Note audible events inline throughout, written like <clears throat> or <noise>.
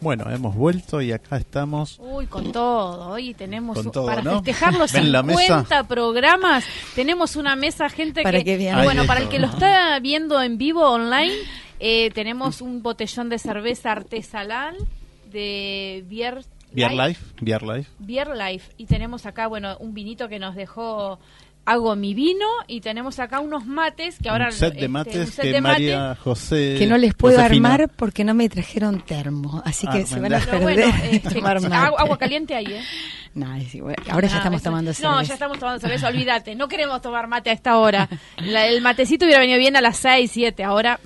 Bueno, hemos vuelto y acá estamos. Uy, con todo. Hoy tenemos Con todo, para ¿no? festejar los <laughs> ¿Ven la 50 mesa? programas. Tenemos una mesa, gente Para que, bueno, para el que lo está viendo en vivo online, eh, tenemos un botellón de cerveza artesanal de Bier Beer Life, Beer Life. Beer Life. Y tenemos acá, bueno, un vinito que nos dejó Hago mi vino y tenemos acá unos mates que ahora un set este, de un mates set que de mate. María José. que no les puedo Josefina- armar porque no me trajeron termo, así que Ah, se van a perder bueno, este, <laughs> mate. agua, agua caliente ahí, ¿eh? No, es igual. ahora ya estamos eso- tomando No, cerveza. ya estamos tomando cerveza, olvídate. No queremos tomar mate a esta hora. <laughs> La- el matecito hubiera venido bien a las 6, 7, ahora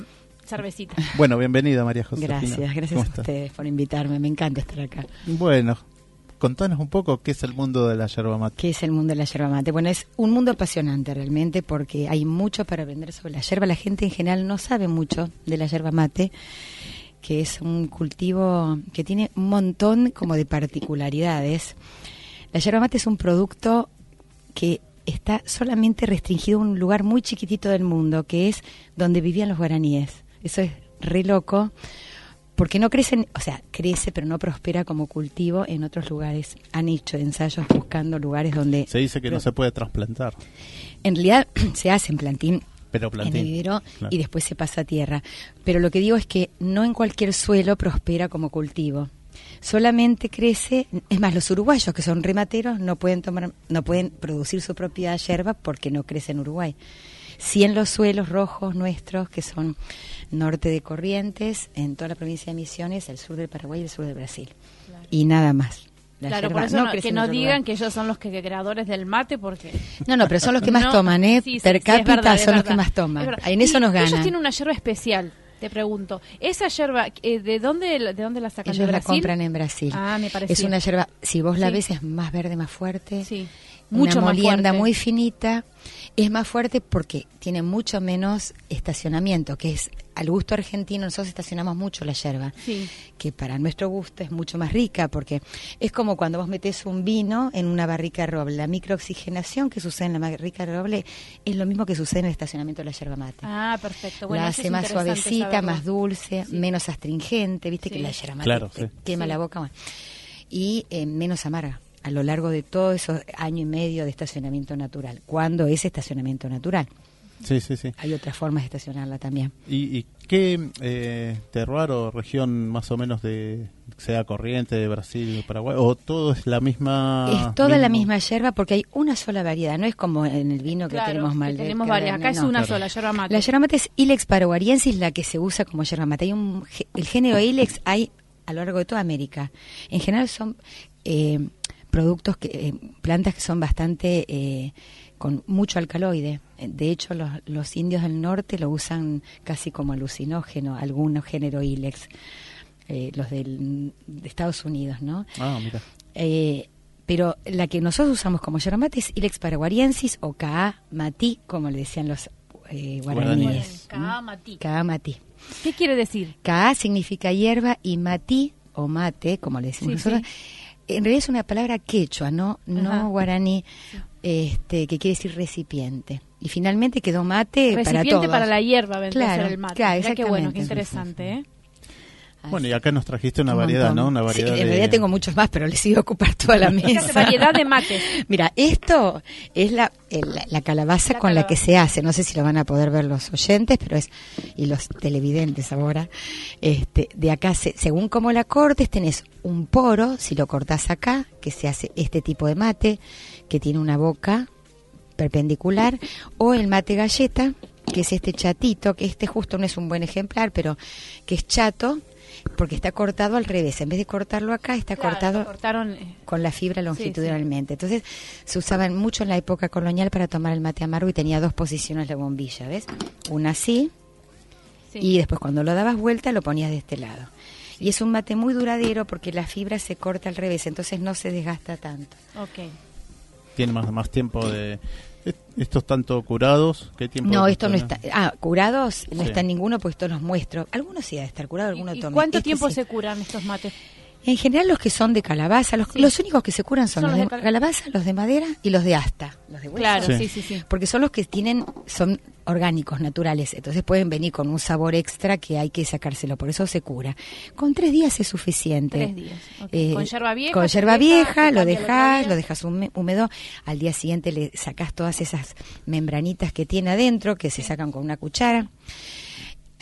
cervecita. Bueno, bienvenida María José. Gracias, gracias ¿Cómo a ustedes por invitarme, me encanta estar acá. Bueno, contanos un poco qué es el mundo de la yerba mate. ¿Qué es el mundo de la yerba mate? Bueno, es un mundo apasionante realmente porque hay mucho para aprender sobre la yerba. La gente en general no sabe mucho de la yerba mate, que es un cultivo que tiene un montón como de particularidades. La yerba mate es un producto que está solamente restringido a un lugar muy chiquitito del mundo, que es donde vivían los guaraníes. Eso es re loco, porque no crecen, o sea, crece pero no prospera como cultivo en otros lugares. Han hecho ensayos buscando lugares donde Se dice que no se puede trasplantar, en realidad <clears throat> se hace en plantín, pero en plantín. vivero Claro. y después se pasa a tierra. Pero lo que digo es que no en cualquier suelo prospera como cultivo. Solamente crece, es más, los uruguayos que son remateros no pueden tomar, no pueden producir su propia yerba porque no crece en Uruguay. Sí en los suelos rojos nuestros, que son norte de Corrientes, en toda la provincia de Misiones, el sur del Paraguay y el sur del Brasil. Y nada más. La claro, yerba por eso no- crece que no digan lugar. que ellos son los que creadores del mate, porque... No, no, pero son los que más No, toman, ¿eh? sí, sí, per sí, cápita verdad, son los que más toman. En eso Y nos ganan. Ellos tienen una yerba especial, te pregunto. ¿Esa yerba, eh, de dónde de dónde la sacan? Ellos ¿De la compran en Brasil. Ah, me parecía. Es una yerba, si vos la ves, es más verde, más fuerte. Sí, Una mucho más molienda fuerte. muy finita. Es más fuerte porque tiene mucho menos estacionamiento, que es al gusto argentino. Nosotros estacionamos mucho la yerba, Sí. que para nuestro gusto es mucho más rica, porque es como cuando vos metés un vino en una barrica de roble. La microoxigenación que sucede en la barrica de roble es lo mismo que sucede en el estacionamiento de la yerba mate. Ah, perfecto. Bueno, la hace es más suavecita, saberlo. más dulce, Sí. menos astringente, viste Sí. que la yerba mate Claro, te sí. quema Sí. la boca. bueno. Y eh, menos amarga a lo largo de todo esos año y medio de estacionamiento natural, cuando es estacionamiento natural. Sí, sí, sí. Hay otras formas de estacionarla también. ¿Y, y qué eh, terroir o región más o menos de, sea corriente de Brasil, Paraguay, o todo es la misma... es toda la misma yerba porque hay una sola variedad, no es como en el vino que Claro, tenemos que Malbec, tenemos varias. Acá es una Claro. sola, yerba mate. La yerba mate es Ilex paraguariensis, la que se usa como yerba mate. Hay un, el género Ilex hay a lo largo de toda América. En general son eh, productos, que, eh, plantas que son bastante eh, con mucho alcaloide. Eh, De hecho, los, los indios del norte lo usan casi como alucinógeno, algunos género Ilex, eh, los del, de Estados Unidos, ¿no? Ah, mira. Eh, pero la que nosotros usamos como yerba mate es Ilex paraguariensis o Ka Mati, como le decían los eh, guaraníes. Ka Mati. Ka Mati. ¿Qué quiere decir? Ka significa hierba y Mati o mate, como le decimos Sí, nosotros. En realidad es una palabra quechua, no, no Ajá. guaraní, este, que quiere decir recipiente. Y finalmente quedó mate para Recipiente todos. para, la hierba, vendría a Claro, ser el mate. claro, qué bueno, qué interesante, ¿eh? Bueno, y acá nos trajiste una Un variedad, montón. ¿no? Una Sí, variedad en de- realidad tengo muchos más, pero les iba a ocupar toda la <laughs> mesa. variedad de mates. Mira, esto es la, el- la calabaza La con la que se hace. No sé si lo van a poder ver los oyentes, pero es y los televidentes ahora. Este, de acá, se- según como la cortes, tenés un poro, si lo cortás acá, que se hace este tipo de mate, que tiene una boca perpendicular, o el mate galleta, que es este chatito, que este justo no es un buen ejemplar, pero que es chato, porque está cortado al revés. En vez de cortarlo acá, está Claro, cortado cortaron. eh, con la fibra longitudinalmente. Entonces se usaban mucho en la época colonial para tomar el mate amargo y tenía dos posiciones la bombilla, ¿ves? Una así sí. y después cuando lo dabas vuelta lo ponías de este lado. Y es un mate muy duradero porque la fibra se corta al revés, entonces no se desgasta tanto. Ok. Tiene más, más tiempo de... est- ¿Estos tanto curados? ¿Qué tiempo? No, esto no está. Ah, curados no Sí. está en ninguno, pues esto los muestro. Algunos sí ha de estar curado, algunos ¿Y, tomen. cuánto Este tiempo sí. se curan estos mates? En general los que son de calabaza, los, Sí. los únicos que se curan son, Son los los de de cal- calabaza, los de madera y los de asta. Los de hueso. Claro, Sí. sí, sí, sí. porque son los que tienen son orgánicos naturales entonces pueden venir con un sabor extra que hay que sacárselo por eso se cura con tres días es suficiente Tres días. Eh, Con yerba vieja, con deja, vieja lo dejas lo dejas húmedo al día siguiente le sacas todas esas membranitas que tiene adentro que se sacan con una cuchara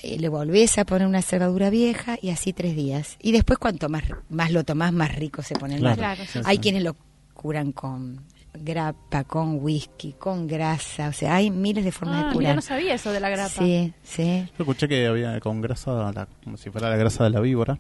Eh, le volvés a poner una cerradura vieja y así tres días y después cuanto más más lo tomás más rico se pone el Claro, sí, hay sí. quienes lo curan con grapa, con whisky, con grasa, o sea, hay miles de formas Ah, de curar. no sabía eso de la grapa. Sí, sí. Yo escuché que había con grasa, la- como si fuera la grasa de la víbora.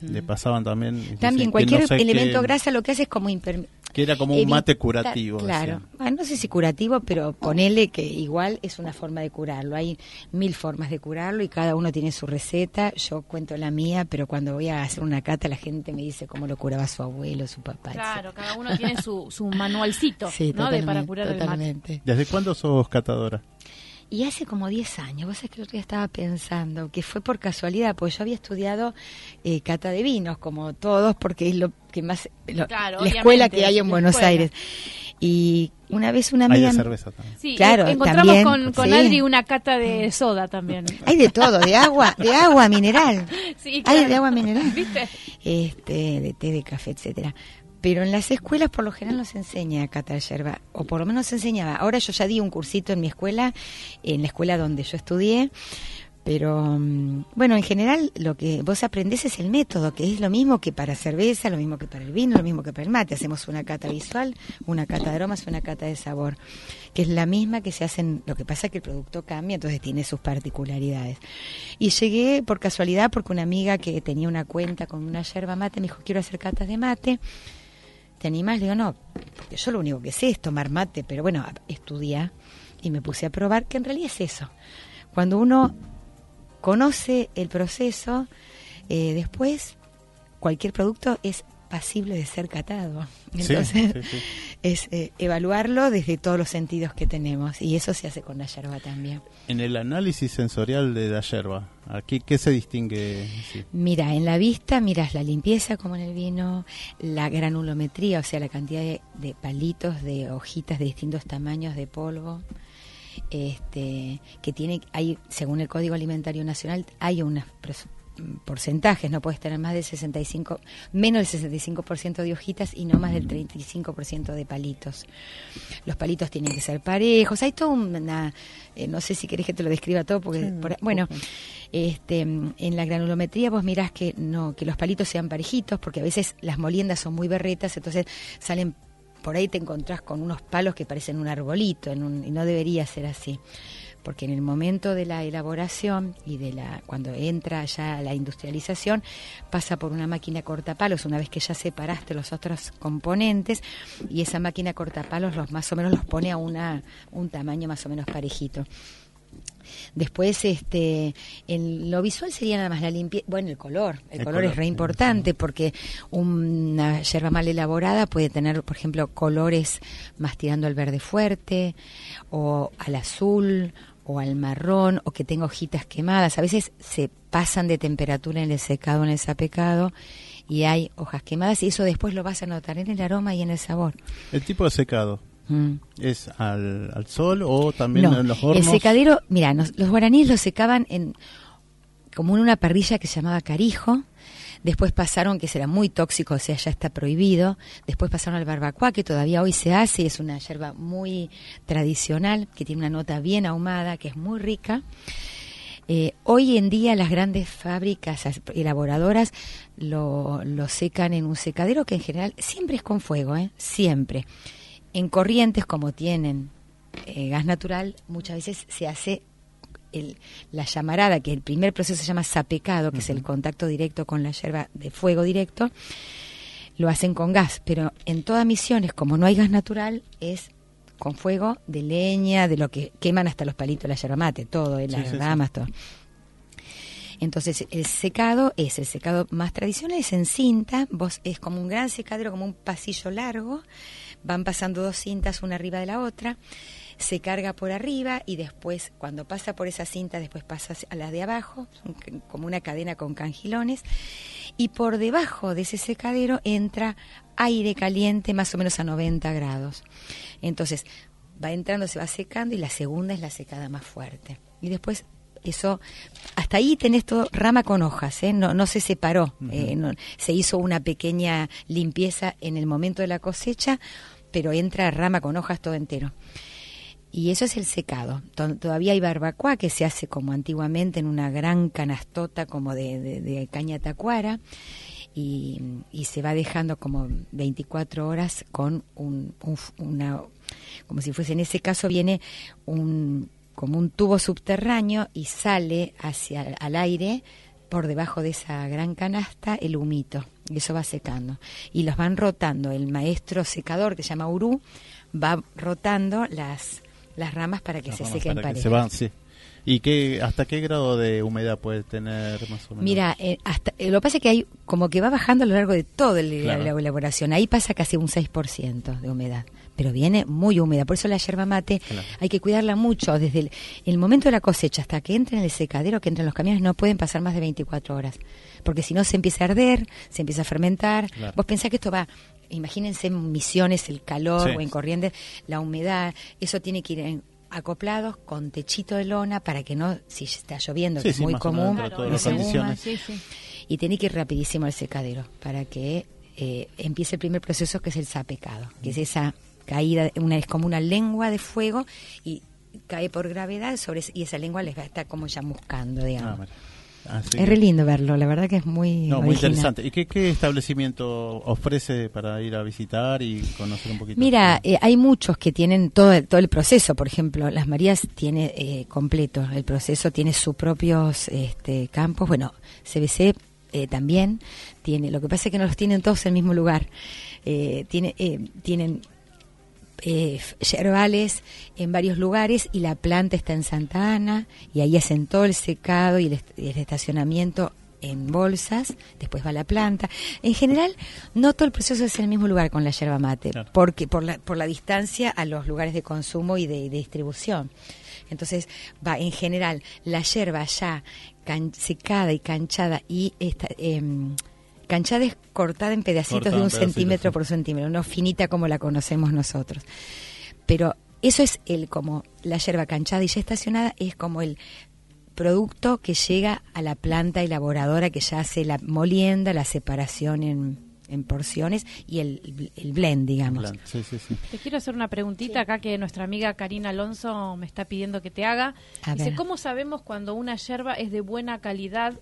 Le pasaban también... También cualquier no sé elemento qué- grasa lo que hace es como imperme- Que era como un evita- mate curativo. Claro. Ah, no sé si curativo, pero ponele que igual es una forma de curarlo. Hay mil formas de curarlo y cada uno tiene su receta. Yo cuento la mía, pero cuando voy a hacer una cata la gente me dice cómo lo curaba su abuelo, su papá. Claro, cada uno tiene su, su manualcito <laughs> Sí, ¿no? de para totalmente, curar el mate. totalmente. ¿Desde cuándo sos catadora? Y hace como 10 años, vos sabés que el otro día estaba pensando que fue por casualidad, porque yo había estudiado eh, cata de vinos, como todos, porque es lo que más. lo- Claro, la escuela que hay en Buenos escuela. Aires. Y una vez una Hay amiga. de cerveza también. Sí, Claro, eh, encontramos también, con, con sí. Adri una cata de soda también. Hay de todo, de agua, de agua mineral. <laughs> Sí, Hay claro. de agua mineral. <laughs> ¿Viste? Este, de té, de café, etcétera. Pero en las escuelas por lo general no se enseña a catar yerba, o por lo menos se enseñaba. Ahora yo ya di un cursito en mi escuela, en la escuela donde yo estudié, pero mm, bueno, en general lo que vos aprendés es el método, que es lo mismo que para cerveza, lo mismo que para el vino, lo mismo que para el mate. Hacemos una cata visual, una cata de aromas, una cata de sabor, que es la misma que se hacen, lo que pasa es que el producto cambia, entonces tiene sus particularidades. Y llegué por casualidad porque una amiga que tenía una cuenta con una yerba mate me dijo, quiero hacer catas de mate. ¿Te animás? Le digo, no, porque yo lo único que sé es tomar mate, pero bueno, estudia y me puse a probar que en realidad es eso. Cuando uno conoce el proceso, eh, después cualquier producto es pasible de ser catado. Entonces, sí, sí. es eh, evaluarlo desde todos los sentidos que tenemos y eso se hace con la yerba también. En el análisis sensorial de la yerba, aquí ¿qué se distingue? Mira, en la vista miras la limpieza como en el vino, la granulometría, o sea, la cantidad de, de palitos, de hojitas de distintos tamaños de polvo, este, que tiene, hay, según el Código Alimentario Nacional, hay pros- porcentajes, no puedes tener más del 65, menos del 65% de hojitas y no más del 35% de palitos. Los palitos tienen que ser parejos, hay toda una, eh, no sé si querés que te lo describa todo, porque, Sí, por- bueno, este, en la granulometría vos mirás que no que los palitos sean parejitos porque a veces las moliendas son muy berretas entonces salen por ahí te encontrás con unos palos que parecen un arbolito en un- y no debería ser así porque en el momento de la elaboración y de la cuando entra ya la industrialización pasa por una máquina cortapalos una vez que ya separaste los otros componentes y esa máquina cortapalos los más o menos los pone a una un tamaño más o menos parejito Después, este, en lo visual sería nada más la limpieza. Bueno, el color. El, El color, color, es re importante porque una yerba mal elaborada puede tener, por ejemplo, colores más tirando al verde fuerte, o al azul, o al marrón, o que tenga hojitas quemadas. A veces se pasan de temperatura en el secado, en el sapecado, y hay hojas quemadas, y eso después lo vas a notar en el aroma y en el sabor. El tipo de secado, Mm. ¿es al, al sol o también No, en los hornos? El secadero, mira, nos- los guaraníes lo secaban en como en una parrilla que se llamaba carijo, Después pasaron, que será muy tóxico, o sea, ya está prohibido. Después pasaron al barbacoa, que todavía hoy se hace, es una yerba muy tradicional, que tiene una nota bien ahumada, que es muy rica. Eh, hoy en día las grandes fábricas elaboradoras lo, lo, secan en un secadero que en general siempre es con fuego, ¿eh? siempre. En corrientes como tienen eh, gas natural, muchas veces se hace el, la llamarada, que el primer proceso se llama sapecado, que es el contacto directo con la hierba de fuego directo, lo hacen con gas, pero en todas misiones, como no hay gas natural, es con fuego de leña, de lo que queman hasta los palitos de la yerba mate, todo, eh, las ramas, todo. Entonces, el secado es el secado más tradicional, es en cinta, vos es como un gran secadero, como un pasillo largo, van pasando dos cintas una arriba de la otra, se carga por arriba y después, cuando pasa por esa cinta, después pasa a la de abajo, como una cadena con cangilones, y por debajo de ese secadero entra aire caliente más o menos a 90 grados. Entonces, va entrando, se va secando y la segunda es la secada más fuerte. Y después eso hasta ahí tenés todo rama con hojas ¿eh? no, no se separó eh, se hizo una pequeña limpieza en el momento de la cosecha pero entra rama con hojas todo entero y eso es el secado. Todavía hay barbacoa que se hace como antiguamente en una gran canastota como de, caña tacuara y, se va dejando como 24 horas con un, una, como si fuese en ese caso viene un como un tubo subterráneo y sale hacia al aire por debajo de esa gran canasta el humito. Y eso va secando. Y los van rotando. El maestro secador que se llama Urú va rotando las las ramas para que se sequen para se van, sí. ¿Y qué, hasta qué grado de humedad puede tener más o menos? Mira, eh, hasta, eh, lo que pasa es que hay como que va bajando a lo largo de toda la, elaboración. Ahí pasa casi un 6% de humedad, pero viene muy húmeda. Por eso la yerba mate hay que cuidarla mucho. Desde el, momento de la cosecha hasta que entre en el secadero, que entren los camiones, no pueden pasar más de 24 horas. Porque si no se empieza a arder, se empieza a fermentar. Vos pensás que esto va imagínense en misiones, el calor o en corrientes, la humedad, eso tiene que ir en, acoplados con techito de lona para que no, si está lloviendo, que es muy común, y tiene que ir rapidísimo al secadero para que eh, empiece el primer proceso que es el sapecado, que es esa caída, una, es como una lengua de fuego y cae por gravedad sobre y esa lengua les va a estar como chamuscando, digamos. Ah, es re lindo verlo, la verdad que es muy no, muy interesante. ¿Y qué, establecimiento ofrece para ir a visitar y conocer un poquito? Mira, eh, hay muchos que tienen todo el, todo el proceso. Por ejemplo, Las Marías tiene eh, completo el proceso, tiene sus propios este, campos. Bueno, CBC eh, también tiene. Lo que pasa es que no los tienen todos en el mismo lugar. tiene, tienen eh, yerbales en varios lugares y la planta está en Santa Ana y ahí hacen todo el secado y el, estacionamiento en bolsas, después va la planta. En general, no todo el proceso es en el mismo lugar con la yerba mate, porque por la, por la distancia a los lugares de consumo y de, distribución. Entonces, va en general la yerba ya secada y canchada y esta, em, Canchada es cortada en pedacitos de un centímetro por centímetro, no finita como la conocemos nosotros. Pero eso es el como la yerba canchada y ya estacionada es como el producto que llega a la planta elaboradora que ya hace la molienda, la separación en, porciones y el, blend, digamos. Te quiero hacer una preguntita acá que nuestra amiga Karina Alonso me está pidiendo que te haga. Dice, ¿cómo sabemos cuando una yerba es de buena calidad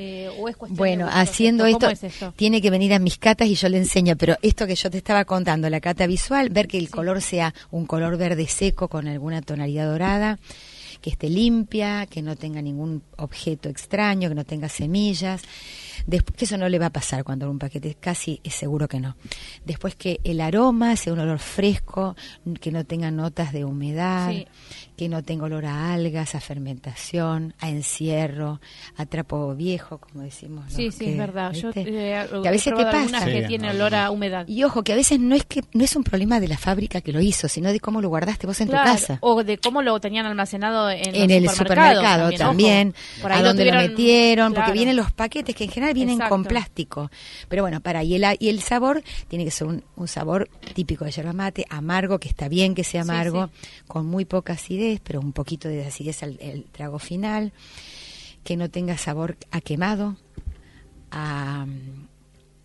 eh, bueno, haciendo esto, tiene que venir a mis catas y yo le enseño, pero esto que yo te estaba contando, la cata visual, ver que el color sea un color verde seco con alguna tonalidad dorada, que esté limpia, que no tenga ningún objeto extraño, que no tenga semillas. Después, que eso no le va a pasar cuando un paquete, casi es seguro que no. Después que el aroma sea un olor fresco, que no tenga notas de humedad, que no tenga olor a algas, a fermentación, a encierro, a trapo viejo, como decimos. Sí, sí, es verdad. Yo, eh, que a veces te pasa. que tiene olor a humedad. Y ojo, que a veces no es que no es un problema de la fábrica que lo hizo, sino de cómo lo guardaste vos en tu casa. O de cómo lo tenían almacenado en, en el supermercado también, a dónde lo, metieron, porque vienen los paquetes que en general vienen con plástico. Pero bueno, para, y el, y el sabor tiene que ser un, sabor típico de yerba mate, amargo, que está bien que sea amargo, con muy poca acidez pero un poquito de acidez al el trago final, que no tenga sabor a quemado, a,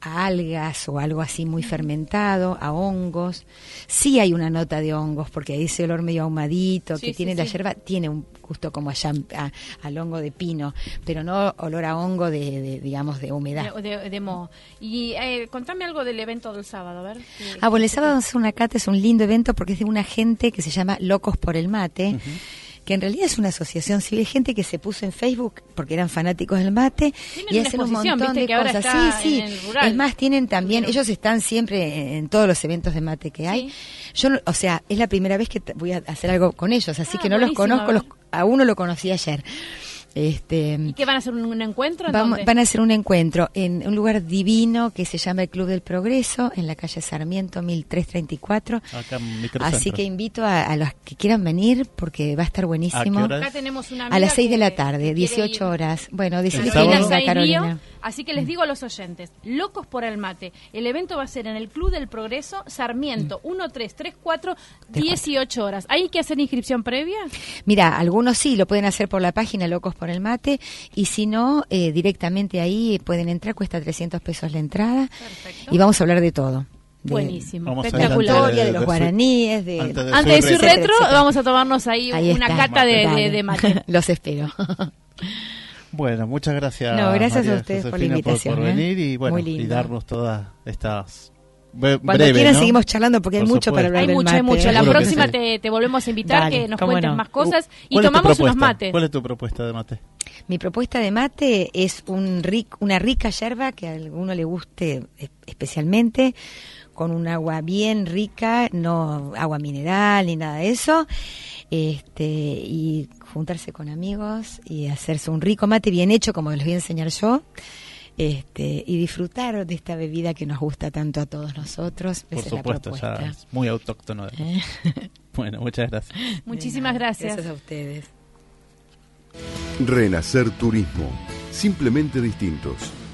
algas o algo así muy fermentado, a hongos. Sí hay una nota de hongos, porque ese olor medio ahumadito que tiene la yerba tiene un gusto como a, al hongo de pino, pero no olor a hongo de, digamos, de humedad. De, moho. Y eh, contame algo del evento del sábado, a ver. Ah, bueno, el sábado es una cata, es un lindo evento porque es de una gente que se llama Locos por el Mate que en realidad es una asociación civil, gente que se puso en Facebook porque eran fanáticos del mate y hacen un montón de cosas. Sí, sí. Es más, tienen también, ellos están siempre en todos los eventos de mate que hay. Yo, o sea, es la primera vez que voy a hacer algo con ellos, así ah, que no los conozco, los, a uno lo conocí ayer. Este, ¿Y qué van a hacer un, encuentro? van a hacer un encuentro en un lugar divino que se llama el Club del Progreso, en la calle Sarmiento 1334. Así que invito a, los que quieran venir porque va a estar buenísimo. ¿A, las 6 de la tarde, 18 horas. Bueno, decirle que Carolina. Así que les digo a los oyentes, locos por el mate. El evento va a ser en el Club del Progreso, Sarmiento, 1334, mm. 18 horas. ¿Hay que hacer inscripción previa? Mira, algunos sí, lo pueden hacer por la página Locos por el Mate, y si no, eh, directamente ahí pueden entrar, cuesta 300 pesos la entrada. Perfecto. Y vamos a hablar de todo. Buenísimo, espectacular. De, los guaraníes, de, antes de, su retro, vamos a tomarnos ahí, una cata de, mate. <laughs> Los espero. <laughs> Bueno, muchas gracias. No, gracias a ustedes por la invitación. Por, ¿eh? venir y, bueno, y darnos todas estas cuando quieran seguimos charlando porque hay mucho para hablar Hay mucho, hay mucho. La próxima te, te, volvemos a invitar que nos cuentes más cosas. Y tomamos unos mates. ¿Cuál es tu propuesta de mate? Mi propuesta de mate es un ric, una rica yerba que a alguno le guste especialmente con un agua bien rica, no agua mineral ni nada de eso, este, y juntarse con amigos y hacerse un rico mate bien hecho, como les voy a enseñar yo, este, y disfrutar de esta bebida que nos gusta tanto a todos nosotros. Por supuesto, ya es muy autóctono. ¿Eh? <laughs> bueno, muchas gracias. <laughs> Muchísimas gracias. Gracias a ustedes. Renacer Turismo, simplemente distintos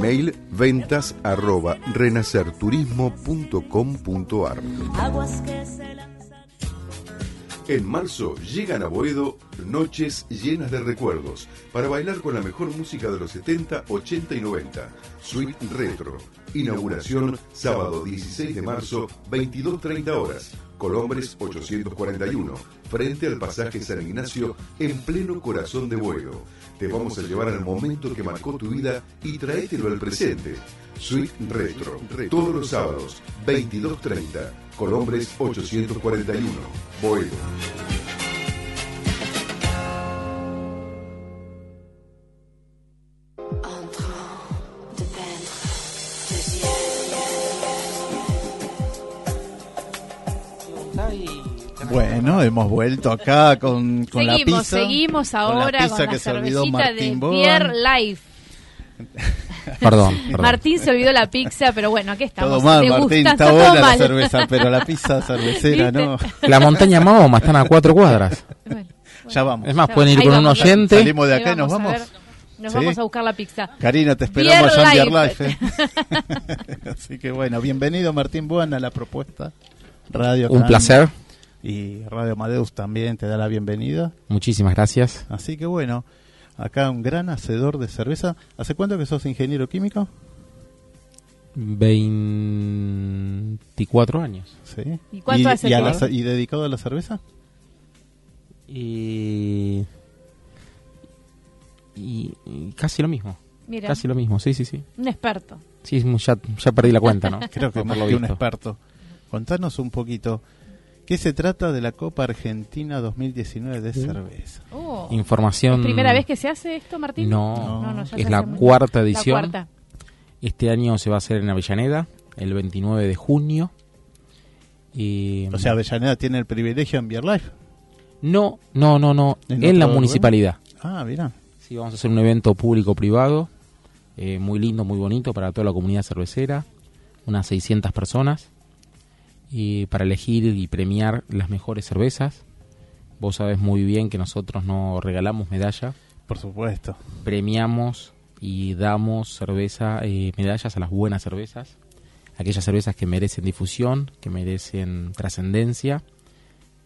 Mail ventas arroba renacerturismo.com.ar En marzo llegan a Boedo noches llenas de recuerdos para bailar con la mejor música de los 70, 80 y 90. Suite Retro. Inauguración sábado 16 de marzo, 22.30 horas. Colombres 841, frente al pasaje San Ignacio, en pleno corazón de Boedo. Te vamos a llevar al momento que marcó tu vida y traételo al presente. Suite Retro, todos los sábados, 22.30, Colombres 841, Boedo. Bueno, hemos vuelto acá con, con la pizza. Seguimos ahora con la, cervecita de Pierre Life. <laughs> Perdón, Martín se olvidó la pizza, pero bueno, aquí estamos. Todo mal, Martín, está, buena la cerveza, pero la pizza <laughs> cervecera no. La montaña Mahoma están a cuatro cuadras. <laughs> ya vamos. Es más, pueden ir con un oyente. Salimos de acá y nos vamos. Nos vamos a buscar la pizza. Karina, te esperamos ya en Life. ¿eh? Así que bueno, bienvenido Martín Buena a la propuesta. Radio. Un placer y Radio Amadeus también te da la bienvenida. Muchísimas gracias. Así que bueno, acá un gran hacedor de cerveza. ¿Hace cuánto que sos ingeniero químico? 24 años. ¿Sí? ¿Y cuánto hace? Y, dedicado a la cerveza? Y, y, casi lo mismo. Casi lo mismo, sí, sí, sí. Un experto. Sí, ya, ya perdí la cuenta, ¿no? <laughs> Creo que más que un experto. Contanos un poquito ¿Qué se trata de la Copa Argentina 2019 de cerveza? Oh. Información. ¿Es primera vez que se hace esto, Martín? No, es la cuarta edición. Este año se va a hacer en Avellaneda, el 29 de junio. Y, o sea, Avellaneda tiene el privilegio en Beer Life. No, no, no, no. ¿En, la municipalidad. Ah, mira. Sí, vamos a hacer un evento público-privado. Eh, muy lindo, muy bonito para toda la comunidad cervecera. unas 600 personas y para elegir y premiar las mejores cervezas. Vos sabés muy bien que nosotros no regalamos medalla. Por supuesto. Premiamos y damos cerveza, eh, medallas a las buenas cervezas, aquellas cervezas que merecen difusión, que merecen trascendencia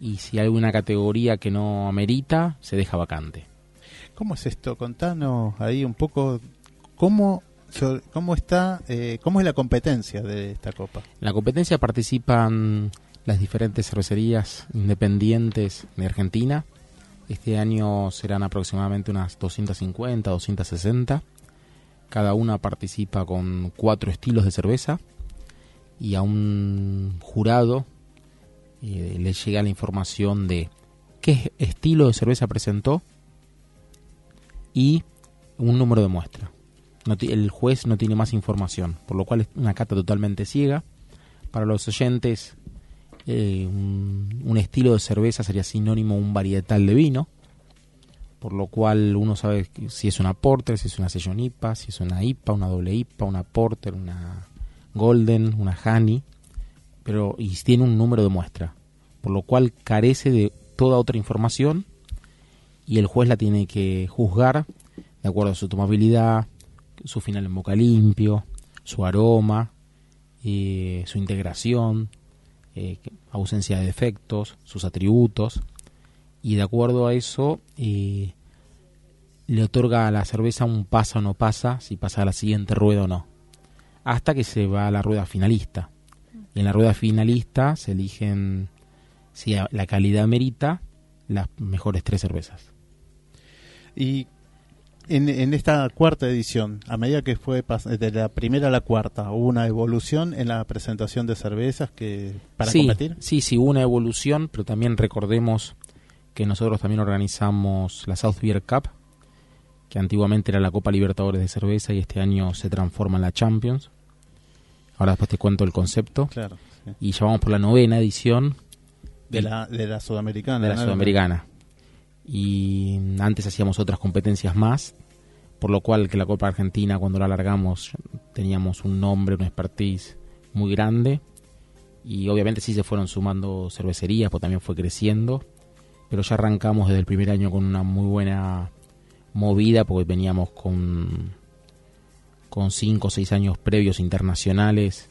y si hay alguna categoría que no amerita, se deja vacante. ¿Cómo es esto? Contanos ahí un poco cómo cómo está eh, cómo es la competencia de esta copa. En la competencia participan las diferentes cervecerías independientes de Argentina. Este año serán aproximadamente unas 250, 260. Cada una participa con cuatro estilos de cerveza y a un jurado eh, le llega la información de qué estilo de cerveza presentó y un número de muestra. El juez no tiene más información, por lo cual es una cata totalmente ciega. Para los oyentes, eh, un, estilo de cerveza sería sinónimo a un varietal de vino, por lo cual uno sabe si es una porter, si es una session si es una IPA, una doble IPA, una porter, una golden, una honey pero y tiene un número de muestra, por lo cual carece de toda otra información y el juez la tiene que juzgar de acuerdo a su tomabilidad, su final en boca limpio, su aroma, eh, su integración, eh, ausencia de defectos, sus atributos, y de acuerdo a eso eh, le otorga a la cerveza un pasa o no pasa, si pasa a la siguiente rueda o no, hasta que se va a la rueda finalista. Y en la rueda finalista se eligen, si la calidad merita, las mejores tres cervezas. Y en, esta cuarta edición, a medida que fue de la primera a la cuarta, ¿hubo una evolución en la presentación de cervezas que para competir? Sí, sí, hubo una evolución, pero también recordemos que nosotros también organizamos la South Beer Cup, que antiguamente era la Copa Libertadores de Cerveza y este año se transforma en la Champions. Ahora después te cuento el concepto. Claro, Y ya vamos por la novena edición. De la, de la Sudamericana. De la Sudamericana. Y antes hacíamos otras competencias más, por lo cual que la Copa Argentina cuando la alargamos teníamos un nombre, una expertise muy grande. Y obviamente sí se fueron sumando cervecerías, pues también fue creciendo. Pero ya arrancamos desde el primer año con una muy buena movida, porque veníamos con con cinco o seis años previos internacionales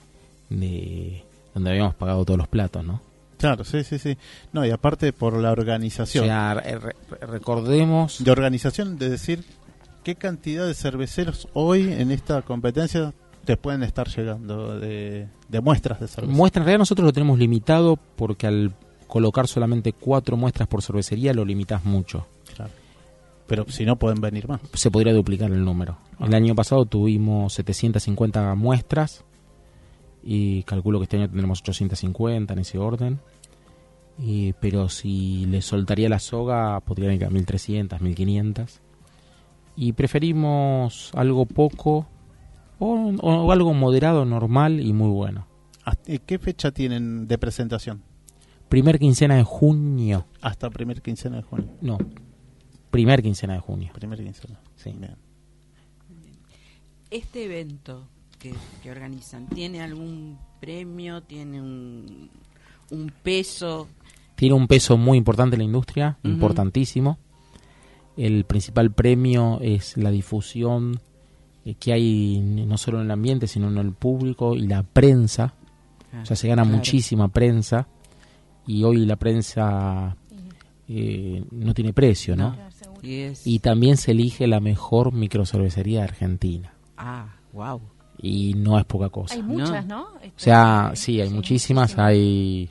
de donde habíamos pagado todos los platos, ¿no? Claro, sí, sí, sí. No, y aparte por la organización. O sea, recordemos... De organización, de decir qué cantidad de cerveceros hoy en esta competencia te pueden estar llegando de, muestras de cerveza. Muestras, en realidad nosotros lo tenemos limitado porque al colocar solamente cuatro muestras por cervecería lo limitas mucho. Claro. Pero si no, pueden venir más. Se podría duplicar el número. El año pasado tuvimos 750 muestras y calculo que este año tendremos 850 en ese orden. Y, pero si le soltaría la soga, podrían ir a 1300, 1500. Y preferimos algo poco o, algo moderado, normal y muy bueno. ¿Qué fecha tienen de presentación? Primer quincena de junio. Hasta primer quincena de junio. No, primer quincena de junio. Primer quincena. Sí. Bien este evento que, organizan, ¿tiene algún premio? ¿Tiene un, peso? Tiene un peso muy importante en la industria, importantísimo. El principal premio es la difusión eh, que hay no solo en el ambiente, sino en el público y la prensa. o sea, se gana muchísima prensa y hoy la prensa eh, no tiene precio, ¿no? Y también se elige la mejor microcervecería de Argentina. Ah, wow. Y no es poca cosa. Hay muchas, ¿no? O sea, sí, hay muchísimas, hay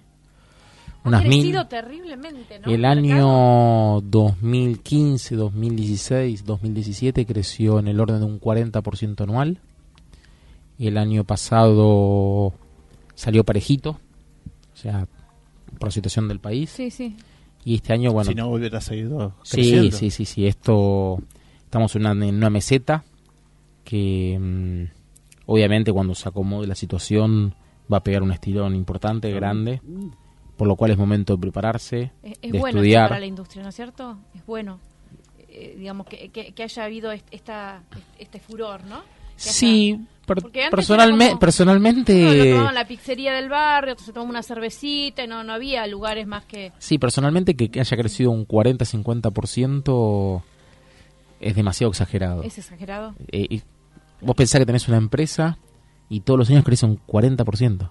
unas mil. terriblemente, El año 2015, 2016, 2017 creció en el orden de un 40% anual. Y el año pasado salió parejito, o sea, por la situación del país. Sí, sí. Y este año, bueno. Si no hubiera seguido creciendo. Sí, sí, sí, sí. Esto. Estamos en una, en una meseta que mm, obviamente cuando se acomode la situación va a pegar un estirón importante, grande, por lo cual es momento de prepararse, es, de bueno estudiar. para la industria, ¿no es cierto? Es bueno, eh, digamos, que, que, haya habido esta, este furor, ¿no? sí, Porque antes personalme- era como- personalmente, No, lo tomaban en la pizzería del barrio, se tomaba una cervecita y no, no había lugares más que... sí, personalmente que, que haya crecido un 40-50% es demasiado exagerado. Es exagerado. Eh, y vos pensás que tenés una empresa y todos los años crece un 40%.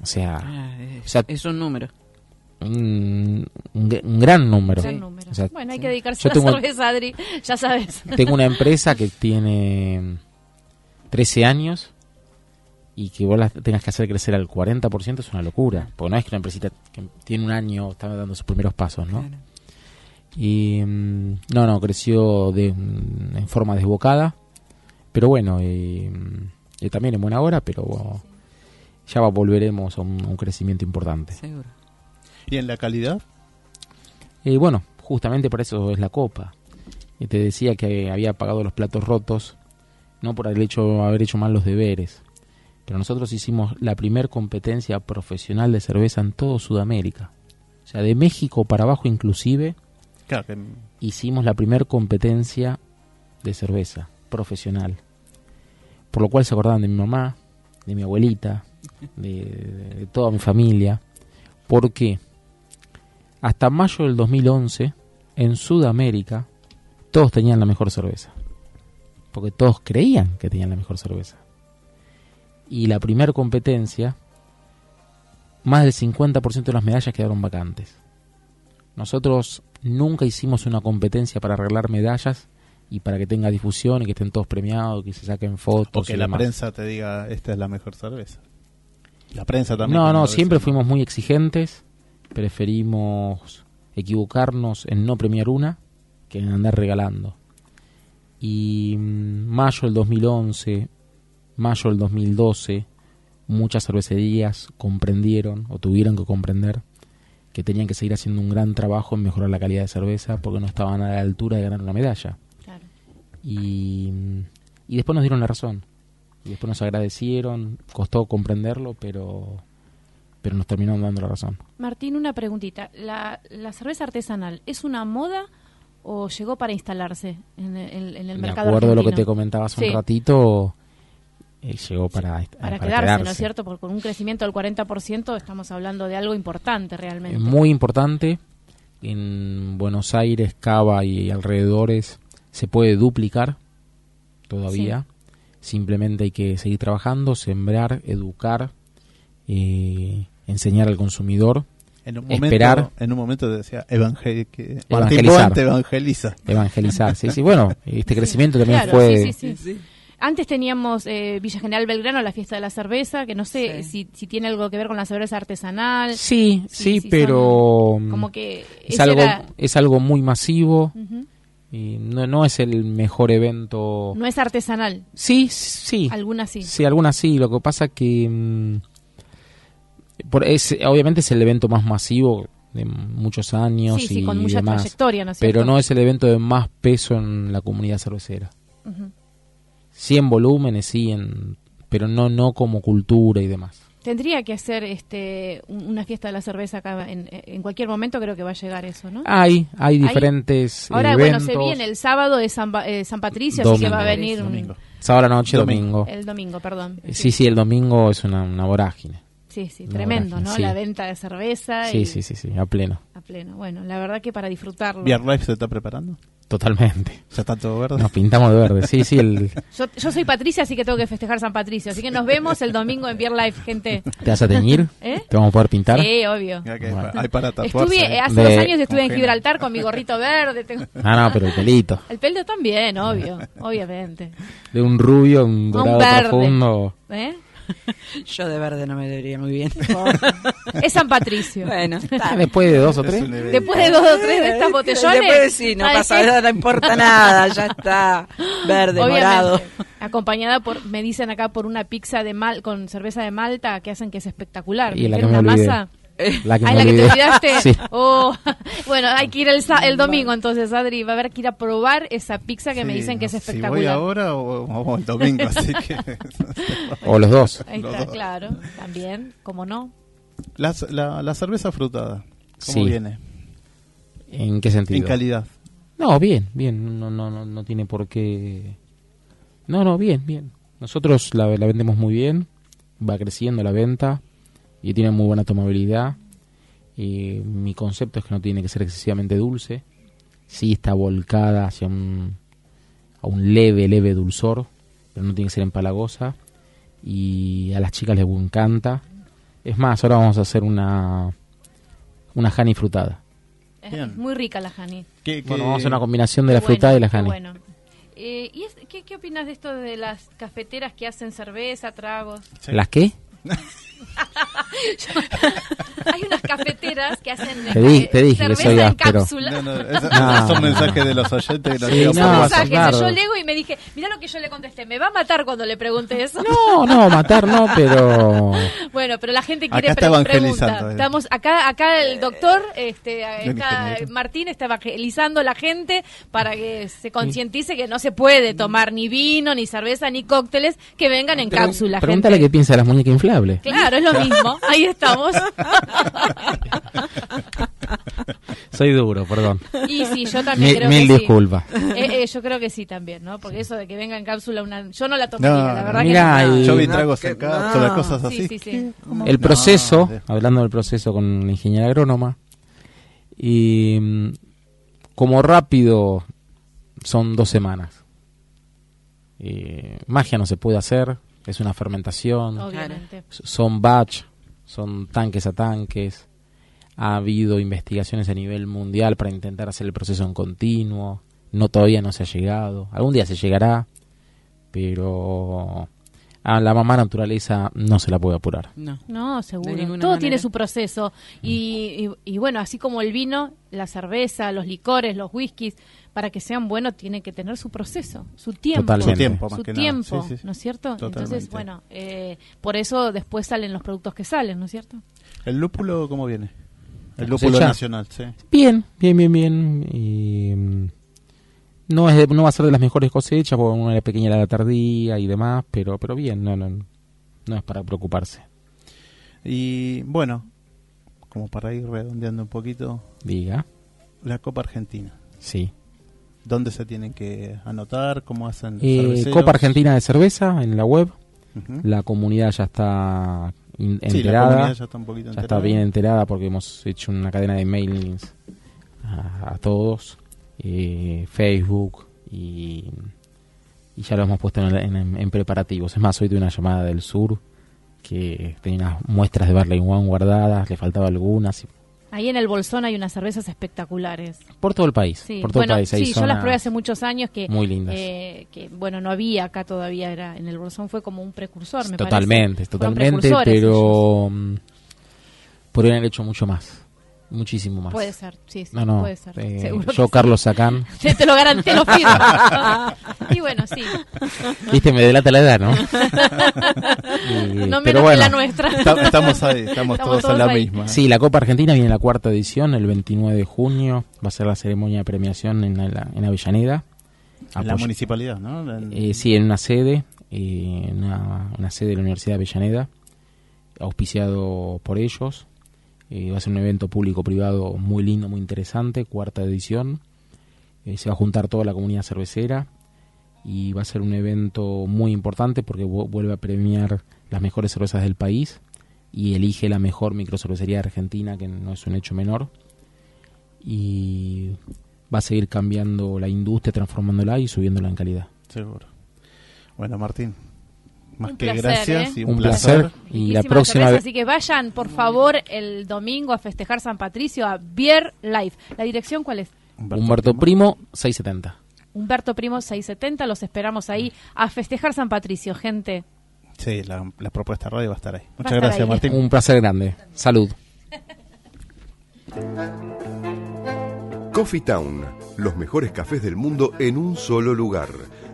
O sea, Ah, es, O sea- es un número. un, un gr- un gran número. Gran número. O sea, bueno, hay que dedicarse yo a la tengo- cerveza, Adri, ya sabes. Tengo una empresa que <laughs> tiene 13 años y que vos la tengas que hacer crecer al 40% es una locura. Porque no es que una empresita que tiene un año está dando sus primeros pasos, ¿no? Claro. Y mm, no, no, creció de, mm, en forma desbocada. Pero bueno, y, y también en buena hora, pero ya va- volveremos a un, a un crecimiento importante. Seguro. ¿Y en la calidad? Y bueno, justamente por eso es la copa. Y te decía que había pagado los platos rotos, no por el hecho de haber hecho mal los deberes. Pero nosotros hicimos la primer competencia profesional de cerveza en todo Sudamérica. O sea, de México para abajo inclusive, Claro, que hicimos la primer competencia de cerveza profesional. Por lo cual se acordaban de mi mamá, de mi abuelita, de, toda mi familia. ¿Por qué? Hasta mayo del 2011, en Sudamérica, todos tenían la mejor cerveza. Porque todos creían que tenían la mejor cerveza. Y la primera competencia, más del 50% de las medallas quedaron vacantes. Nosotros nunca hicimos una competencia para arreglar medallas y para que tenga difusión y que estén todos premiados, que se saquen fotos. o que y la demás. prensa te diga, esta es la mejor cerveza. La prensa también. No, no, veces siempre no. fuimos muy exigentes. Preferimos equivocarnos en no premiar una que en andar regalando. Y mm, mayo del 2011, mayo del 2012, muchas cervecerías comprendieron o tuvieron que comprender que tenían que seguir haciendo un gran trabajo en mejorar la calidad de cerveza porque no estaban a la altura de ganar una medalla. Y, y después nos dieron la razón. Y después nos agradecieron, costó comprenderlo, pero, pero nos terminaron dando la razón. Martín, una preguntita. ¿La, la cerveza artesanal es una moda o llegó para instalarse en el, en- el De mercado acuerdo a lo que te argentino? comentaba hace Sí. un ratito, eh, llegó para, Para, para quedarse, ¿no es cierto? Porque con un crecimiento del 40% estamos hablando de algo importante realmente. Muy importante. En Buenos Aires, Cava y alrededores se puede duplicar todavía. Simplemente hay que seguir trabajando, sembrar, educar, eh, enseñar al consumidor, En un momento, esperar. En un momento decía evangel Evangelizar. Evangeliza. evangelizar. Sí, sí, bueno, este crecimiento también Claro, fue... sí, sí, sí. Antes teníamos eh, Villa General Belgrano, la fiesta de la cerveza, que no sé Sí. si, si tiene algo que ver con la cerveza artesanal. Sí, Sí, sí, sí, pero son como que es algo era- es algo muy masivo Ujú. Y no, no es el mejor evento. No es artesanal, Sí, sí. algunas sí. Sí, algunas sí. Lo que pasa que mm, por, es, obviamente es el evento más masivo de muchos años Sí, sí, y con mucha demás, trayectoria, ¿no es pero no es el evento de más peso en la comunidad cervecera. Sí en volúmenes, sí en, pero no no como cultura y demás. Tendría que hacer este un- una fiesta de la cerveza acá en, en cualquier momento, creo que va a llegar eso, ¿no? Hay hay diferentes Ahora, bueno, se viene el sábado de San, eh, San Patricio, así que va a Domingo. venir un- Domingo. Sábado a la noche, Domingo. domingo. el domingo, perdón. Eh, Sí, sí, el domingo es una, una vorágine. Sí, sí, tremendo, ¿no? sí. La venta de cerveza Sí, y sí, sí, sí, a pleno. a pleno. Bueno, la verdad que para disfrutarlo. Beer Life se está preparando. Totalmente. Ya está todo verde. Nos pintamos de verde. Sí, sí, el, Yo, yo soy Patricia, así que tengo que festejar San Patricio. Así que nos vemos el domingo en Beer Life, gente. ¿te vas a teñir? ¿Eh? ¿Te vamos a poder pintar? Sí, obvio. Bueno. hay para tatuarse. Estuve, ¿eh? hace De- dos años estuve en. Gibraltar con mi gorrito verde. tengo- Ah, no, pero el pelito. El pelo también, obvio, obviamente. De un rubio, un un dorado verde. profundo. ¿Eh? <laughs> Yo de verde no me vería muy bien. <laughs> Es San Patricio. bueno, <laughs> está. Después de dos o Es tres. Después de dos o tres de estas botellones. Después sí, no ¿sabes pasa nada, no importa nada, ya está. Verde, Obviamente. morado. Acompañada por, me dicen acá, por una pizza de mal con cerveza de Malta que hacen que es espectacular. Y la que una masa. <laughs> La que Ay, me la que te olvidaste. <laughs> Sí. Oh, <laughs> bueno, hay que ir el, domingo entonces, Adri. Va a haber que ir a probar esa pizza que me dicen que no es sé Si voy espectacular. ahora o, o el domingo, así que... O los dos. Ahí Los está, dos. claro. También, como no. la, la, la cerveza frutada, ¿cómo Sí. viene? ¿En qué sentido? En calidad. No, bien, bien. No, no, no, no tiene por qué. No, no, bien, bien. Nosotros la, la vendemos muy bien, va creciendo la venta y tiene muy buena tomabilidad. Y mi concepto es que no tiene que ser excesivamente dulce. Sí está volcada hacia un, a un leve, leve dulzor, pero no tiene que ser empalagosa. Y a las chicas les encanta. Es más, ahora vamos a hacer una, una honey frutada. Es Bien. muy rica la honey. ¿Qué- Bueno, vamos a hacer una combinación de la frutada y la honey. bueno. Eh, ¿y es- qué, qué opinas de esto de las cafeteras que hacen cerveza, tragos? Sí. ¿Las qué? <laughs> <laughs> Hay unas cafeteras que hacen Te di- eh, te dije que cerveza soy en áspero. cápsula. No, no, <laughs> de los oyentes que nos Sí, WhatsApp. mensajes. Yo leo y me dije, mira lo que yo le contesté, me va a matar cuando le pregunte eso. No, no, matar no, pero... <laughs> Bueno, pero la gente quiere Acá está pre- evangelizando, pregunta. eh. Estamos acá, acá el doctor, este, ingeniero. Martín está evangelizando a la gente para que se concientice que no se puede tomar ni vino, ni cerveza, ni cócteles que vengan en cápsula. Pregúntale gente. qué piensa de las muñecas inflables. Claro, es lo mismo. Ahí estamos. Soy duro, perdón. Y sí, yo también Mil, creo mil que disculpas. sí. Eh, eh, yo creo que sí también, ¿no? Porque eso de que venga en cápsula una... Yo no la tomaría, No, la verdad mira, que no. Yo vi tragos en cápsula, no. cosas así. Sí, sí, sí. El proceso, hablando del proceso con la ingeniera agrónoma, y mm, como rápido son dos semanas. Eh, magia no se puede hacer, es una fermentación, Obviamente. son batch, son tanques a tanques. Ha habido investigaciones a nivel mundial para intentar hacer el proceso en continuo. No todavía no se ha llegado. Algún día se llegará, pero a la mamá naturaleza no se la puede apurar. No. No, seguro. Todo manera. tiene su proceso. Y, y- y bueno, así como el vino, la cerveza, los licores, los whiskies, para que sean buenos, tiene que tener su proceso, su tiempo. Totalmente. Su tiempo, más Su que nada. tiempo, Sí, sí, sí. ¿no es cierto? Totalmente. Entonces, bueno, eh, por eso después salen los productos que salen, ¿no es cierto? ¿El lúpulo cómo viene? El ¿La lúpulo nacional, sí. Bien, bien, bien, bien. Y, mm, no, es de- no va a ser de las mejores cosechas, porque una pequeña la tardía y demás, pero, pero bien, no, no, no es para preocuparse. Y bueno, como para ir redondeando un poquito, Diga, la Copa Argentina. sí. ¿Dónde se tienen que anotar? ¿Cómo hacen los Eh? Copa Argentina de Cerveza en la web. La comunidad ya está in- Sí, la enterada. comunidad ya está un poquito ya está enterada. bien enterada porque hemos hecho una cadena de mailings a, a todos, eh, Facebook y, y ya lo hemos puesto en, en- en preparativos. Es más, hoy tuve una llamada del sur que tenía unas muestras de Barley One guardadas, le faltaba algunas. Ahí en el Bolsón hay unas cervezas espectaculares. Por todo el país. Sí, por todo bueno, el país. hay sí, yo las probé hace muchos años que, Muy lindas. eh, que bueno, no había acá todavía, era en el Bolsón fue como un precursor, me Totalmente, parece. Totalmente, precursores ellos. pero mm, podrían haber hecho mucho más. Muchísimo más. Puede ser, sí, sí, No, no. puede ser. eh, seguro yo, Carlos Sacán, <laughs> sí. Te, lo garanté, lo <laughs> firmo. y bueno, sí. viste, me delata la edad, ¿no? <laughs> Y- No pero menos bueno, que la nuestra. Está- estamos ahí, estamos, Estamos todos, todos en la ahí. misma. Sí, la Copa Argentina viene la cuarta edición, el 29 de junio. Va a ser la ceremonia de premiación en, la- en Avellaneda. En la municipalidad, ¿no? En- eh, sí, en una sede, eh, en una, una sede de la Universidad de Avellaneda, auspiciado por ellos. Eh, va a ser un evento público-privado muy lindo, muy interesante, cuarta edición. Eh, se va a juntar toda la comunidad cervecera y va a ser un evento muy importante porque vu- vuelve a premiar las mejores cervezas del país y elige la mejor microcervecería Argentina, que no es un hecho menor. Y va a seguir cambiando la industria, transformándola y subiéndola en calidad. Seguro. Bueno, Martín, más Un que placer, gracias ¿eh? y Un un, placer. placer. Y la próxima cerveza, así que vayan, por favor, el domingo a festejar San Patricio a Beer Life. ¿La dirección cuál es? Humberto Primo, 670. Humberto Primo 670, los esperamos ahí a festejar San Patricio, gente. Sí, la, la propuesta radio va a estar ahí. Muchas estar gracias, ahí. Martín. Un placer grande. Salud. Coffee Town, los mejores cafés del mundo en un solo lugar.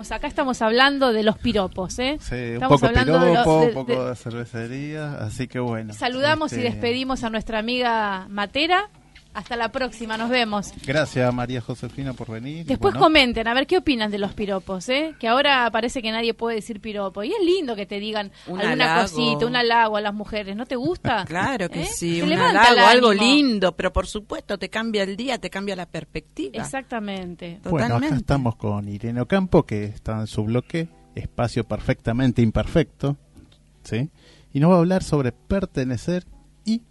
Bueno, vamos, acá estamos hablando de los piropos, ¿eh? Sí, un Estamos poco hablando de piropo, los- de- un poco de- de cervecería, así que bueno. Saludamos y Este, despedimos a nuestra amiga Matera. Hasta la próxima, nos vemos. Gracias María Josefina por venir. Después bueno, comenten, a ver qué opinan de los piropos, ¿eh? Que ahora parece que nadie puede decir piropo. Y es lindo que te digan Un alguna halago. cosita, un halago a las mujeres. ¿No te gusta? <laughs> Claro que ¿Eh? sí, un halago, algo ánimo. lindo, pero por supuesto te cambia el día, te cambia la perspectiva. Exactamente. Bueno, acá Totalmente. estamos con Irene Ocampo, que está en su bloque, Espacio Perfectamente Imperfecto, ¿sí? Y nos va a hablar sobre pertenecer y...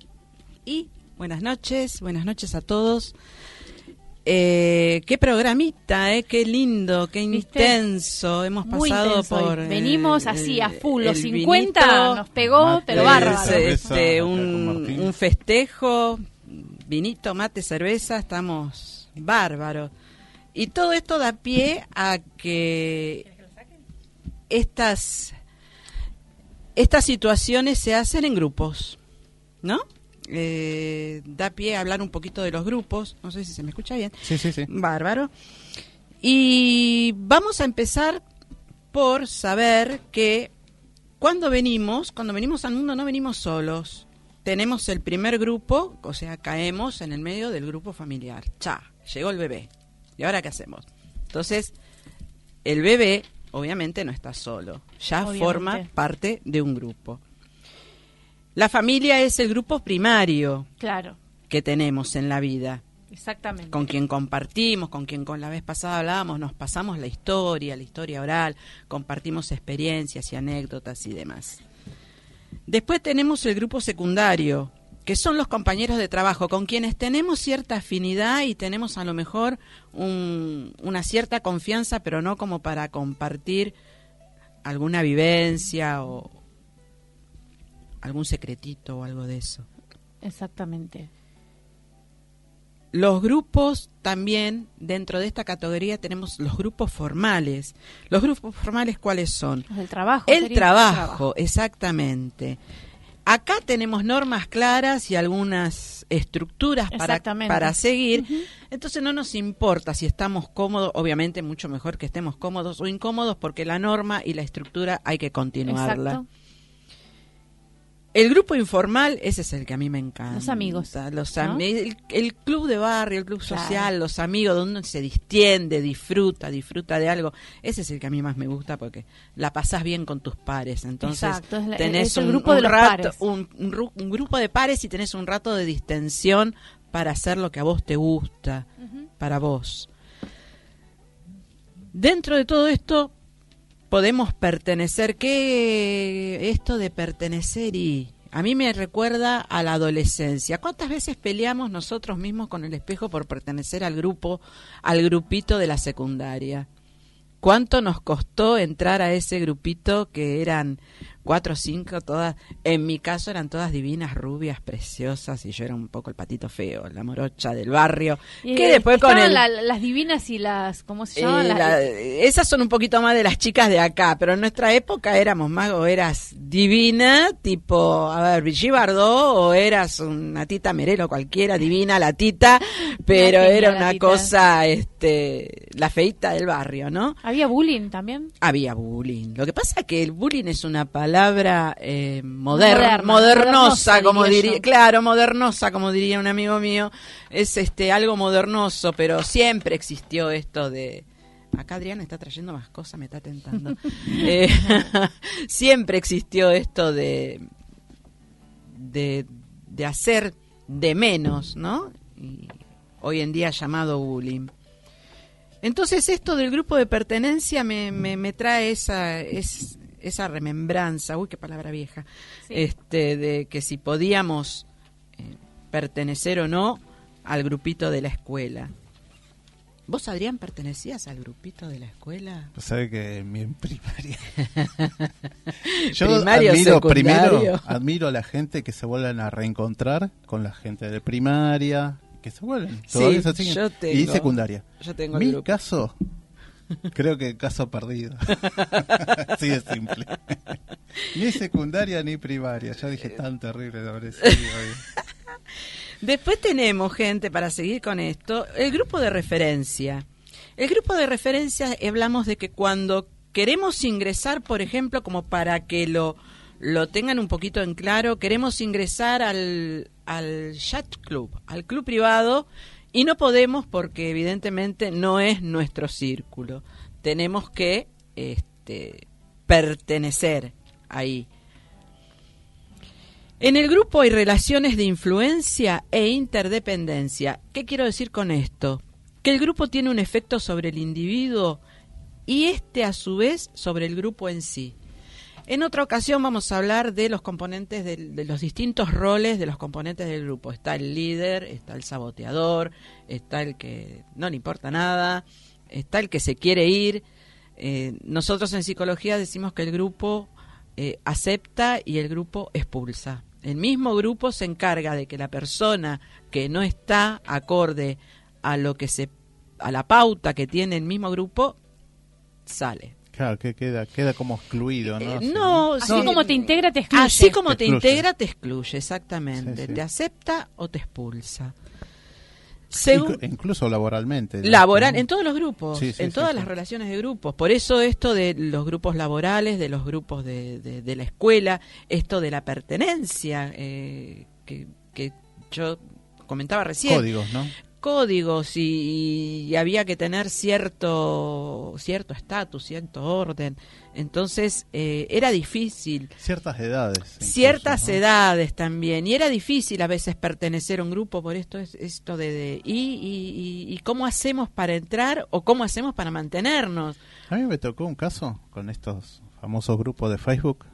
Y buenas noches, buenas noches a todos. Eh, qué programita, eh, qué lindo, qué ¿Viste? intenso. Hemos Muy pasado intenso por. eh, Venimos así a full, los el 50 vinito, nos pegó, mate, pero bárbaro. este, un, un festejo, vinito, mate, cerveza, estamos bárbaros. Y todo esto da pie a que estas, estas situaciones se hacen en grupos, ¿no? Eh, da pie a hablar un poquito de los grupos, no sé si se me escucha bien. Sí, sí, sí. Bárbaro. Y vamos a empezar por saber que cuando venimos, cuando venimos al mundo no venimos solos. Tenemos el primer grupo, o sea, caemos en el medio del grupo familiar. Cha, llegó el bebé. ¿Y ahora qué hacemos? Entonces, el bebé obviamente no está solo, ya Obviamente. forma parte de un grupo. La familia es el grupo primario Claro, que tenemos en la vida exactamente. con quien compartimos, con quien con la vez pasada hablábamos, nos pasamos la historia, la historia oral, compartimos experiencias y anécdotas y demás. Después tenemos el grupo secundario, que son los compañeros de trabajo, con quienes tenemos cierta afinidad y tenemos a lo mejor un- una cierta confianza, pero no como para compartir alguna vivencia o algún secretito o algo de eso. Exactamente. Los grupos también, dentro de esta categoría tenemos los grupos formales. ¿Los grupos formales cuáles son? Del trabajo. El trabajo, exactamente. Acá tenemos normas claras y algunas estructuras para, para seguir. Entonces no nos importa si estamos cómodos, obviamente mucho mejor que estemos cómodos o incómodos porque la norma y la estructura hay que continuarla. Exacto. El grupo informal, ese es el que a mí me encanta. Los amigos, Los el, el club de barrio, el club Claro. social, los amigos, donde uno se distiende, disfruta, disfruta de algo. Ese es el que a mí más me gusta porque la pasás bien con tus pares. Entonces Exacto, la- tenés un, grupo un de rato, un, un grupo de pares y tenés un rato de distensión para hacer lo que a vos te gusta, para vos. Dentro de todo esto podemos pertenecer. ¿Qué esto de pertenecer y a mí me recuerda a la adolescencia? ¿Cuántas veces peleamos nosotros mismos con el espejo por pertenecer al grupo, al grupito de la secundaria? ¿Cuánto nos costó entrar a ese grupito que eran cuatro o cinco, todas, en mi caso eran todas divinas, rubias, preciosas, y yo era un poco el patito feo, la morocha del barrio, Y, que después con el... la- las divinas y las, ¿cómo se Eh, llaman? Las- la- esas son un poquito más de las chicas de acá, pero en nuestra época éramos más o eras divina, tipo, a ver, Brigitte Bardot, o eras una tita Merelo cualquiera, divina la tita, <laughs> pero era una tita. cosa, este, la feita del barrio, ¿no? Había bullying también. Había bullying. Lo que pasa es que el bullying es una palabra eh, moder- Moderna, modernosa, modernosa, como diría yo. claro, modernosa, como diría un amigo mío, es este algo modernoso, pero siempre existió esto de Acá Adrián está trayendo más cosas, me está tentando. <laughs> Eh, <laughs> siempre existió esto de, de de hacer de menos, ¿no? Y hoy en día llamado bullying. Entonces esto del grupo de pertenencia me, me, me trae esa, es, esa remembranza, uy, qué palabra vieja, Sí. este, de que si podíamos eh, pertenecer o no al grupito de la escuela. ¿Vos, Adrián, pertenecías al grupito de la escuela? ¿Sabe que en mi <laughs> primaria? <laughs> Yo admiro, primero, admiro a la gente que se vuelven a reencontrar con la gente de primaria, que se vuelven. Sí, yo tengo, y secundaria. Yo tengo Mi caso, <laughs> creo que caso perdido. <laughs> Así de simple. ni secundaria ni primaria. Ya dije tan terrible de haber sido. Después tenemos, gente, para seguir con esto, el grupo de referencia. El grupo de referencia hablamos de que cuando queremos ingresar, por ejemplo, como para que lo, lo tengan un poquito en claro, queremos ingresar al, al chat club, al club privado, y no podemos porque evidentemente no es nuestro círculo. Tenemos que este, pertenecer ahí. En el grupo hay relaciones de influencia e interdependencia. ¿Qué quiero decir con esto? Que el grupo tiene un efecto sobre el individuo y este a su vez sobre el grupo en sí. En otra ocasión vamos a hablar de los componentes de, los distintos roles de los componentes del grupo. Está el líder, está el saboteador, está el que no le importa nada, está el que se quiere ir. Eh, nosotros en psicología decimos que el grupo eh, acepta y el grupo expulsa. El mismo grupo se encarga de que la persona que no está acorde a lo que se a la pauta que tiene el mismo grupo sale. Claro, que queda queda como excluido, ¿no? Eh, no, así como te integra te excluye. Así como te, integra te excluye, exactamente. Te acepta o te expulsa incluso laboralmente. Laboral, en todos los grupos, en todas las relaciones de grupos. Por eso esto de los grupos laborales, de los grupos de, de, la escuela, esto de la pertenencia, eh, que, que yo comentaba recién. Códigos, ¿no? Códigos y, había que tener cierto cierto estatus, cierto orden. Entonces eh, era difícil. Ciertas edades. ciertas edades también. Y era difícil a veces pertenecer a un grupo por esto es esto de, y, y, cómo hacemos para entrar o cómo hacemos para mantenernos. A mí me tocó un caso con estos famosos grupos de Facebook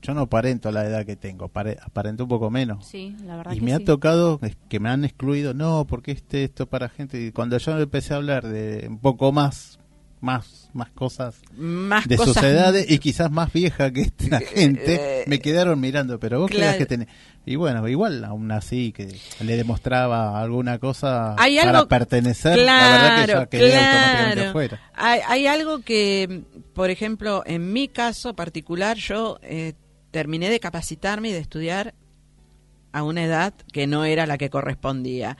yo no aparento la edad que tengo, aparento un poco menos. Sí, la verdad y me ha tocado que me han excluido, no, porque este esto para gente. Y cuando yo empecé a hablar de un poco más, más, más cosas más de cosas... sus edades y quizás más vieja que esta gente, me quedaron mirando, pero vos claro. que tenés. Y bueno, igual aún así que le demostraba alguna cosa para pertenecer, la verdad que ya quedé automáticamente afuera. Hay, hay, algo que, por ejemplo, en mi caso particular, yo eh, terminé de capacitarme y de estudiar a una edad que no era la que correspondía.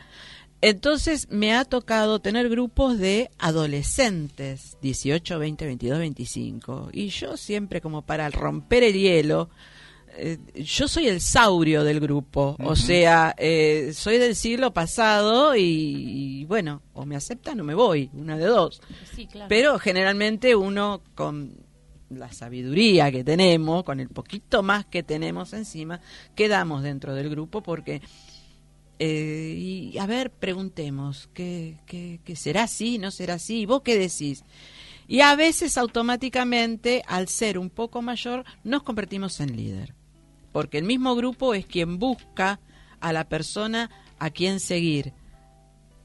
Entonces me ha tocado tener grupos de adolescentes, 18, 20, 22, 25. Y yo siempre como para romper el hielo, eh, yo soy el saurio del grupo, o sea, eh, soy del siglo pasado y, bueno, o me aceptan o me voy, una de dos. Pero generalmente uno con la sabiduría que tenemos, con el poquito más que tenemos encima, quedamos dentro del grupo porque... Eh, y a ver, preguntemos, ¿qué, qué, será así? ¿No será así? ¿Vos qué decís? Y a veces automáticamente, al ser un poco mayor, nos convertimos en líder. Porque el mismo grupo es quien busca a la persona a quien seguir,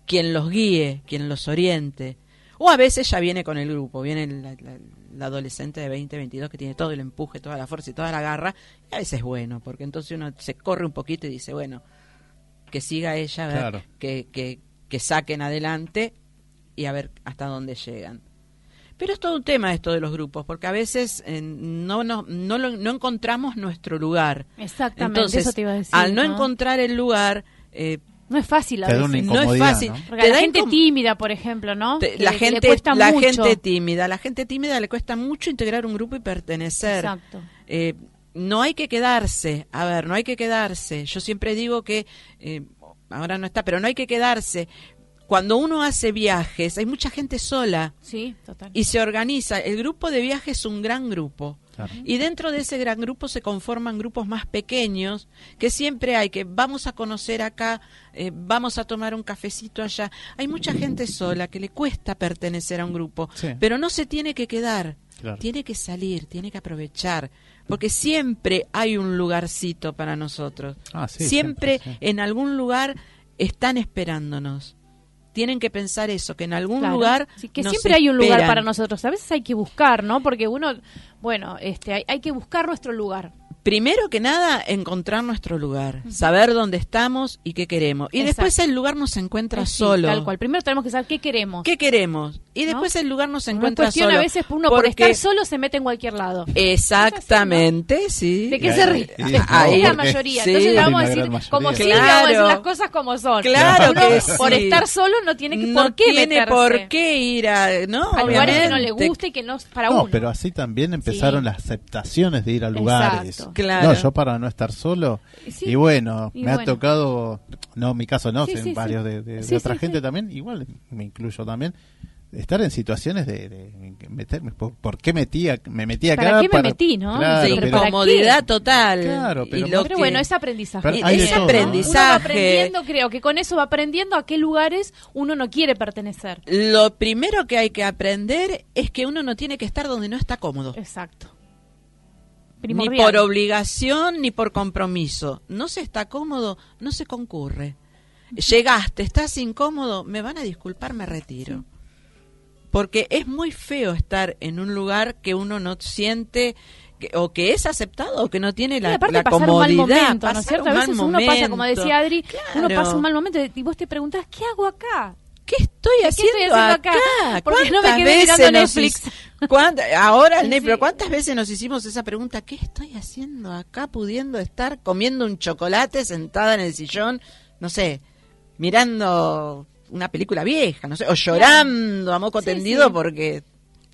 quien los guíe, quien los oriente. O a veces ya viene con el grupo, viene la, adolescente de 20, 22 que tiene todo el empuje, toda la fuerza y toda la garra. Y a veces es bueno, porque entonces uno se corre un poquito y dice, bueno, que siga ella, a ver, que, que, que saquen adelante y a ver hasta dónde llegan. Pero es todo un tema esto de los grupos, porque a veces eh, no, no, no, no, encontramos nuestro lugar. Exactamente, Entonces, eso te iba a decir. Al no, encontrar el lugar... Eh, no es fácil a veces. No es fácil. Porque la gente tímida, por ejemplo, ¿no? la gente, la gente tímida, la gente tímida le cuesta mucho integrar un grupo y pertenecer. Exacto. Eh, no hay que quedarse, a ver, no hay que quedarse. Yo siempre digo que, eh, ahora no está, pero no hay que quedarse cuando uno hace viajes, hay mucha gente sola. Sí, total. Y se organiza. El grupo de viajes es un gran grupo. Y dentro de ese gran grupo se conforman grupos más pequeños, que siempre hay que vamos a conocer acá, eh, vamos a tomar un cafecito allá. Hay mucha gente sola que le cuesta pertenecer a un grupo, pero no se tiene que quedar, tiene que salir, tiene que aprovechar, porque siempre hay un lugarcito para nosotros. Ah, siempre en algún lugar están esperándonos tienen que pensar eso, que en algún lugar... que siempre hay un lugar para nosotros. A veces hay que buscar, ¿no? Porque uno, bueno, este, hay, hay que buscar nuestro lugar primero que nada, encontrar nuestro lugar, saber dónde estamos y qué queremos. Y después el lugar nos encuentra solo. Tal cual. Primero tenemos que saber qué queremos. ¿Qué queremos? Y después el lugar nos encuentra solo. a veces uno por estar solo se mete en cualquier lado. Exactamente, sí. ¿De qué se ríe? <laughs> Ahí la mayoría. Entonces vamos a decir, como si vamos a decir las cosas como son. Claro uno, Por estar solo no tiene que, por qué tiene por qué ir a, ¿no? a lugares que no le guste y que no para uno. No, pero así también empezaron las aceptaciones de ir a lugares. No, yo para no estar solo. Y bueno, me ha tocado, no, en mi caso no, en varios de, otra gente también, igual me incluyo también, estar en situaciones de, meterme. ¿Por, qué metía, me metí acá? ¿Para qué me metí, no? Claro, incomodidad total. Claro, pero, bueno, es aprendizaje. es aprendizaje. Uno va aprendiendo, creo que con eso va aprendiendo a qué lugares uno no quiere pertenecer. Lo primero que hay que aprender es que uno no tiene que estar donde no está cómodo. Exacto. Ni por obligación ni por compromiso. No se está cómodo, no se concurre. Llegaste, estás incómodo, me van a disculpar, me retiro. Porque es muy feo estar en un lugar que uno no siente o que es aceptado o que no tiene la, la comodidad. Un mal momento, ¿no es cierto? A veces uno pasa, como decía Adri, uno pasa un mal momento y vos te preguntás, ¿qué hago acá? ¿Qué estoy haciendo, acá? Porque no me quedé mirando Netflix. Ahora el Netflix, ¿cuántas veces nos hicimos esa pregunta? ¿Qué estoy haciendo acá pudiendo estar comiendo un chocolate sentada en el sillón? No sé, mirando una película vieja, no sé, o llorando a moco tendido porque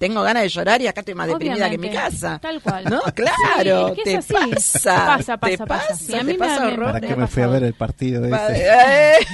tengo ganas de llorar y acá estoy más deprimida que en mi casa. Tal cual. No, claro, te pasa. Pasa, pasa, pasa. a mí me, ¿Para qué me fui a ver el partido ese?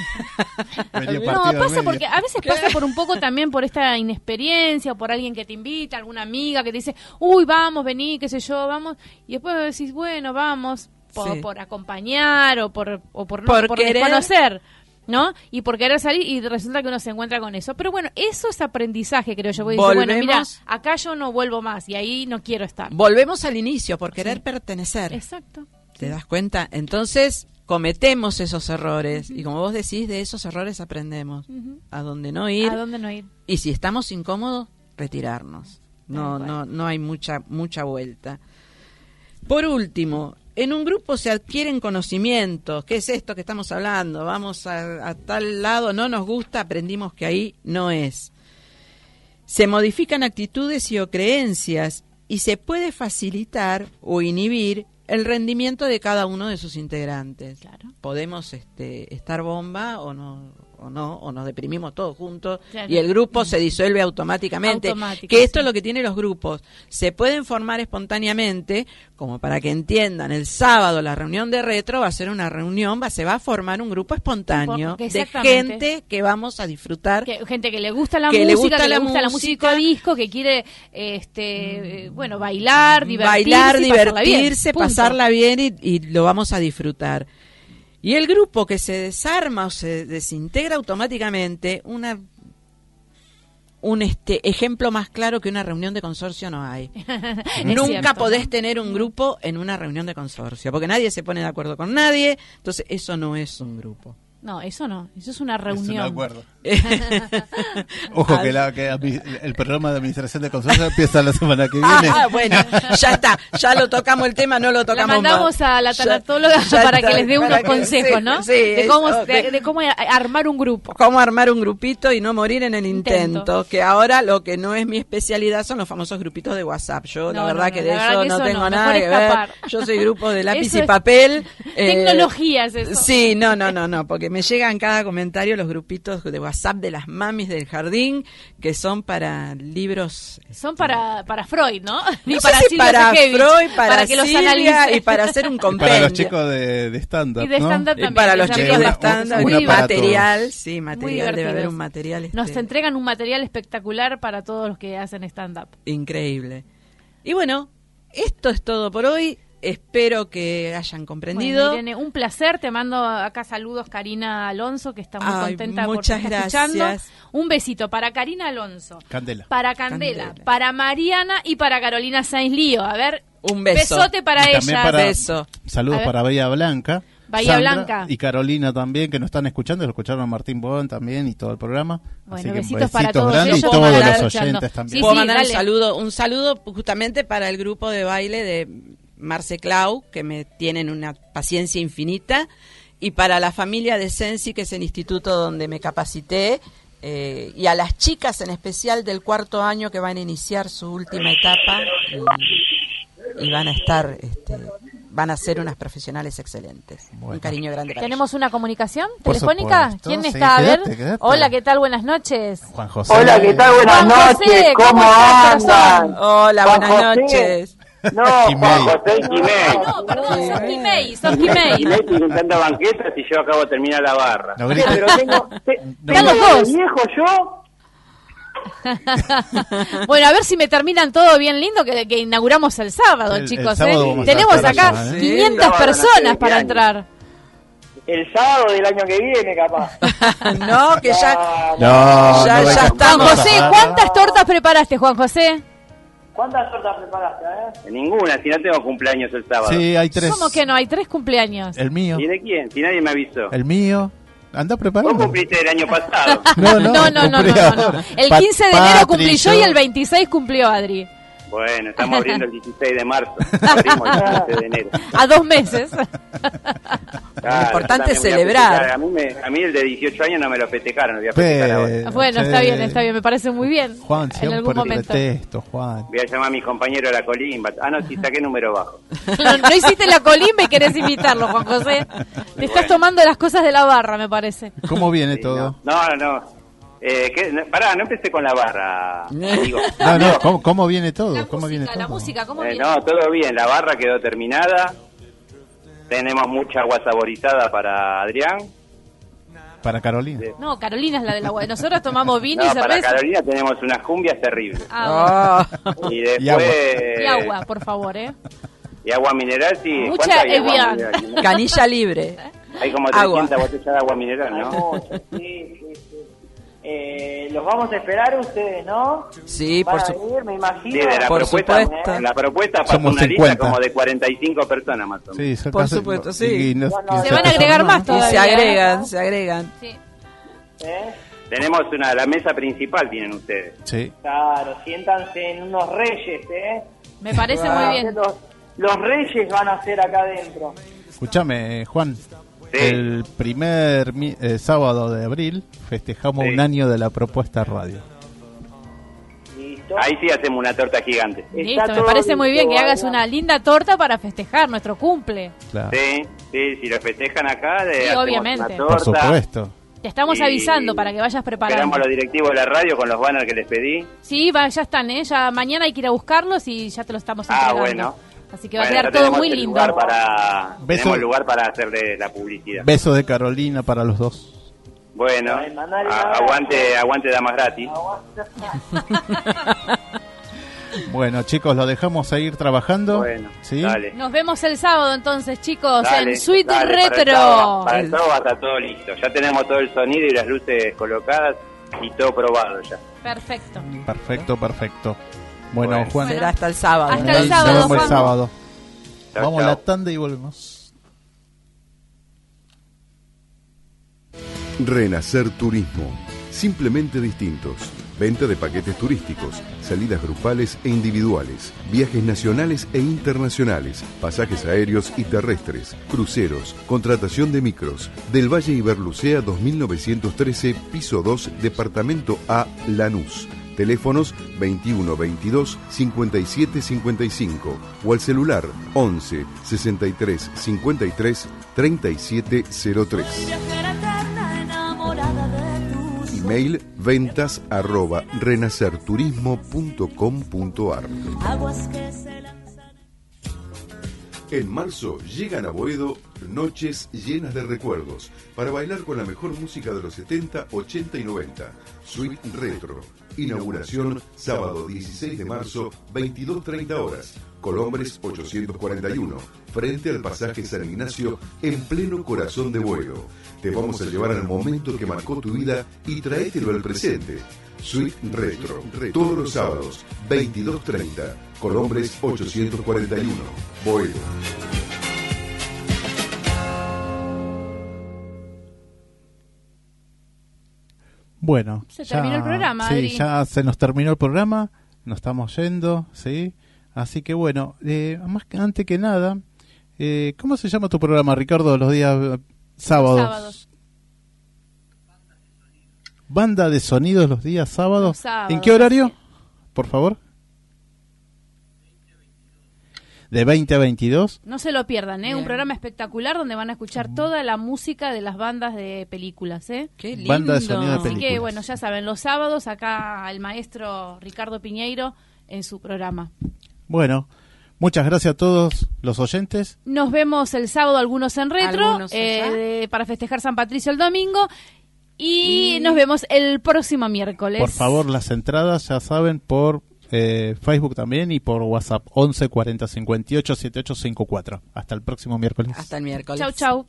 <laughs> no, pasa porque a veces pasa por un poco también por esta inexperiencia o por alguien que te invita, alguna amiga que te dice, uy, vamos, vení, qué sé yo, vamos. Y después decís, bueno, vamos, por, acompañar o por, o por, no, por, conocer. ¿No? Y por querer salir y resulta que uno se encuentra con eso. Pero bueno, eso es aprendizaje, creo yo. Voy a decir, bueno, mira, acá yo no vuelvo más y ahí no quiero estar. Volvemos al inicio, por querer pertenecer. Exacto. ¿Te das cuenta? Entonces cometemos esos errores y como vos decís, de esos errores aprendemos. A dónde no ir. A dónde no ir. Y si estamos incómodos, retirarnos. No, no, no hay mucha, mucha vuelta. Por último, en un grupo se adquieren conocimientos. ¿Qué es esto que estamos hablando? Vamos a, tal lado, no nos gusta, aprendimos que ahí no es. Se modifican actitudes y o creencias y se puede facilitar o inhibir el rendimiento de cada uno de sus integrantes. Podemos este, estar bomba o no o no, o nos deprimimos todos juntos y el grupo se disuelve automáticamente. que esto es lo que tienen los grupos. Se pueden formar espontáneamente, como para que entiendan, el sábado la reunión de retro va a ser una reunión, va, se va a formar un grupo espontáneo de gente que vamos a disfrutar. gente que le gusta la música, le gusta que le gusta la música disco, que quiere, este, eh, bueno, bailar, divertirse. Bailar, divertirse, pasarla bien y lo vamos a disfrutar. Y el grupo que se desarma o se desintegra automáticamente, una un este ejemplo más claro que una reunión de consorcio no hay. <laughs> Nunca podés tener un grupo en una reunión de consorcio, porque nadie se pone de acuerdo con nadie, entonces eso no es un grupo. No, eso no, eso es una reunión. acuerdo. <laughs> Ojo que, la, que, el programa de administración de consorcio empieza la semana que viene. Ah, bueno, ya está, ya lo tocamos el tema, no lo tocamos la mandamos a la tanatóloga para que les dé unos consejos, ¿no? Sí, de, cómo, de, cómo, armar un grupo. Cómo armar un grupito y no morir en el intento. Que ahora lo que no es mi especialidad son los famosos grupitos de WhatsApp. Yo la verdad que de eso no tengo nada que ver. Yo soy grupo de lápiz y papel. Tecnologías, eso. Sí, no, no, no, no, porque me llegan cada comentario los grupitos de WhatsApp de las mamis del jardín que son para libros. Son para, para Freud, ¿no? <laughs> Y para, para Freud, para, que los analice. y para hacer un <laughs> compendio. para los chicos de, stand-up. Y de stand-up también. para los chicos de stand-up. material, sí, material, debe haber un material. Este... Nos entregan un material espectacular para todos los que hacen stand-up. Increíble. Y bueno, esto es todo por hoy. Espero que hayan comprendido. un placer. Te mando acá saludos, Karina Alonso, que está muy contenta muchas por estar gracias. Un besito para Karina Alonso. Candela. Para Candela, Para Mariana y para Carolina Sainz Lío. A ver. Un beso. Besote para ella. Beso. Saludos para Bella Blanca. Bahía Blanca. Y Carolina también, que nos están escuchando, lo escucharon a Martín Bon también y todo el programa. Bueno, besitos, para todos y todos los oyentes también. Puedo mandar un saludo, un saludo justamente para el grupo de baile de Marce Clau, que me tienen una paciencia infinita, y para la familia de Sensi, que es el instituto donde me capacité, eh, y a las chicas en especial del cuarto año que van a iniciar su última etapa y, van a estar este, van a ser unas profesionales excelentes. Un cariño grande. ¿Tenemos una comunicación telefónica? ¿Quién está? a ver. Hola, ¿qué tal? Buenas noches. Juan José. Hola, ¿qué tal? Buenas noches. ¿Cómo, andan? Hola, buenas noches. No, <laughs> Juan José Quimei. No, perdón, sos Quimei, sos Quimei. Estoy intentando banquetas y yo acabo de terminar la barra. No, pero tengo, te, tengo viejo yo <laughs> bueno, a ver si me terminan todo bien lindo que, inauguramos el sábado, chicos. ¿eh? Tenemos acá 500 ¿eh? personas para entrar. El sábado del año que viene, capaz. <laughs> no, que ya, no, ya, ya estamos. Juan José, ¿cuántas tortas preparaste, Juan José? ¿Cuántas tortas preparaste? Eh? Ninguna, si no tengo cumpleaños el sábado. Sí, hay tres. ¿Cómo que no? Hay tres cumpleaños. El mío. ¿Y de quién? Si nadie me avisó. El mío. Anda preparado. Vos cumpliste el año pasado. <laughs> no, no, no, no, no, El 15 de enero cumplí yo y el 26 cumplió Adri. Bueno, estamos abriendo el 16 de marzo. <laughs> Abrimos el 15 de enero. A dos meses. lo importante es celebrar. A, mí a mí el de 18 años no me lo festejaron. Lo voy a festejar Bueno, está bien, está bien. Me parece muy bien. Juan, siempre en algún momento. Esto, Juan. Voy a llamar a mi compañero a la colimba. Ah, no, si saqué número bajo. <laughs> no, no, hiciste la colimba y querés invitarlo, Juan José. Te estás tomando las cosas de la barra, me parece. ¿Cómo viene todo? no, no. no. Eh, pará, no empecé con la barra. Digo. <laughs> No, no, ¿cómo, viene todo? La ¿Cómo música, viene todo? La música, ¿cómo eh, No, todo bien, la barra quedó terminada. Tenemos mucha agua saborizada para Adrián. Para Carolina. No, Carolina es la del agua. Nosotros tomamos vino y <laughs> cerveza. Para Carolina tenemos unas cumbias terribles. Ah, y después. Y agua. por favor, ¿eh? Y agua mineral, sí. Mucha Evian. <laughs> Canilla libre. Hay como 300 botellas de agua mineral, ¿no? Sí, sí, sí. Eh, los vamos a esperar ustedes, ¿no? Sí, por supuesto. me imagino. Sí, de la por propuesta, supuesto. La propuesta para una lista como de 45 personas más o menos. Sí, por supuesto, sí. se van a agregar más todavía. Y se agregan, se agregan. Sí. ¿Eh? Tenemos una, la mesa principal, tienen ustedes. Sí. Claro, siéntanse en unos reyes, ¿eh? Me parece muy bien. Los, los, reyes van a ser acá adentro. Escúchame, Juan. El primer eh, sábado de abril festejamos un año de la propuesta radio. Ahí sí hacemos una torta gigante. Listo, me parece muy bien que hagas una linda torta para festejar nuestro cumple. Sí, sí, si lo festejan acá, de obviamente. Por supuesto. Te estamos avisando para que vayas preparando. Esperamos a los directivos de la radio con los banners que les pedí. Sí, ya están, ¿eh? Ya mañana hay que ir a buscarlos y ya te los estamos ah, entregando. Ah, bueno. Así que va a quedar todo muy lindo. Lugar para, tenemos lugar para hacerle la publicidad. Beso de Carolina para los dos. Bueno, aguante, aguante damas gratis. <laughs> bueno, chicos, lo dejamos a ir trabajando. Bueno, ¿sí? Nos vemos el sábado entonces, chicos, en Suite Retro. Para el, sábado, está todo listo. Ya tenemos todo el sonido y las luces colocadas y todo probado ya. Perfecto. Perfecto, perfecto. Bueno, Juan. Será hasta el sábado. Hasta el sábado. Nos el sábado. Vamos a la tanda y volvemos. Renacer Turismo. Simplemente distintos. Venta de paquetes turísticos, salidas grupales e individuales, viajes nacionales e internacionales, pasajes aéreos y terrestres, cruceros, contratación de micros. Del Valle Iberlucea 2913, piso 2, departamento A, Lanús Teléfonos 21 22 57 55 o al celular 11 63 53 37 03. Email ventas arroba renacerturismo.com.ar En marzo llegan a Boedo noches llenas de recuerdos para bailar con la mejor música de los 70, 80 y 90. Suite Retro Inauguración sábado 16 de marzo, 22.30 horas. Colombres 841, frente al pasaje San Ignacio, en pleno corazón de vuelo. Te vamos a llevar al momento que marcó tu vida y traételo al presente. Suite Retro, todos los sábados, 22.30, Colombres 841, Boedo. Bueno, se terminó el programa. Sí, ya se nos terminó el programa, nos estamos yendo, ¿sí? Así que bueno, eh, más que antes que nada, eh, ¿cómo se llama tu programa, Ricardo, los días eh, sábados? sábados. Banda de sonidos los días sábados. ¿En qué horario? Por favor. De 20 a 22. No se lo pierdan, ¿eh? Un programa espectacular donde van a escuchar toda la música de las bandas de películas, ¿eh? Qué lindo. Banda de sonido de películas. Así que, bueno, ya saben, los sábados acá el maestro Ricardo Piñeiro en su programa. Bueno, Muchas gracias a todos los oyentes. Nos vemos el sábado, algunos en retro, eh, para festejar San Patricio el domingo. Y, y, nos vemos el próximo miércoles. Por favor, las entradas, ya saben, por eh, Facebook también y por WhatsApp 11 40 58 78 54. Hasta el próximo miércoles. Hasta el miércoles. Chau, chau.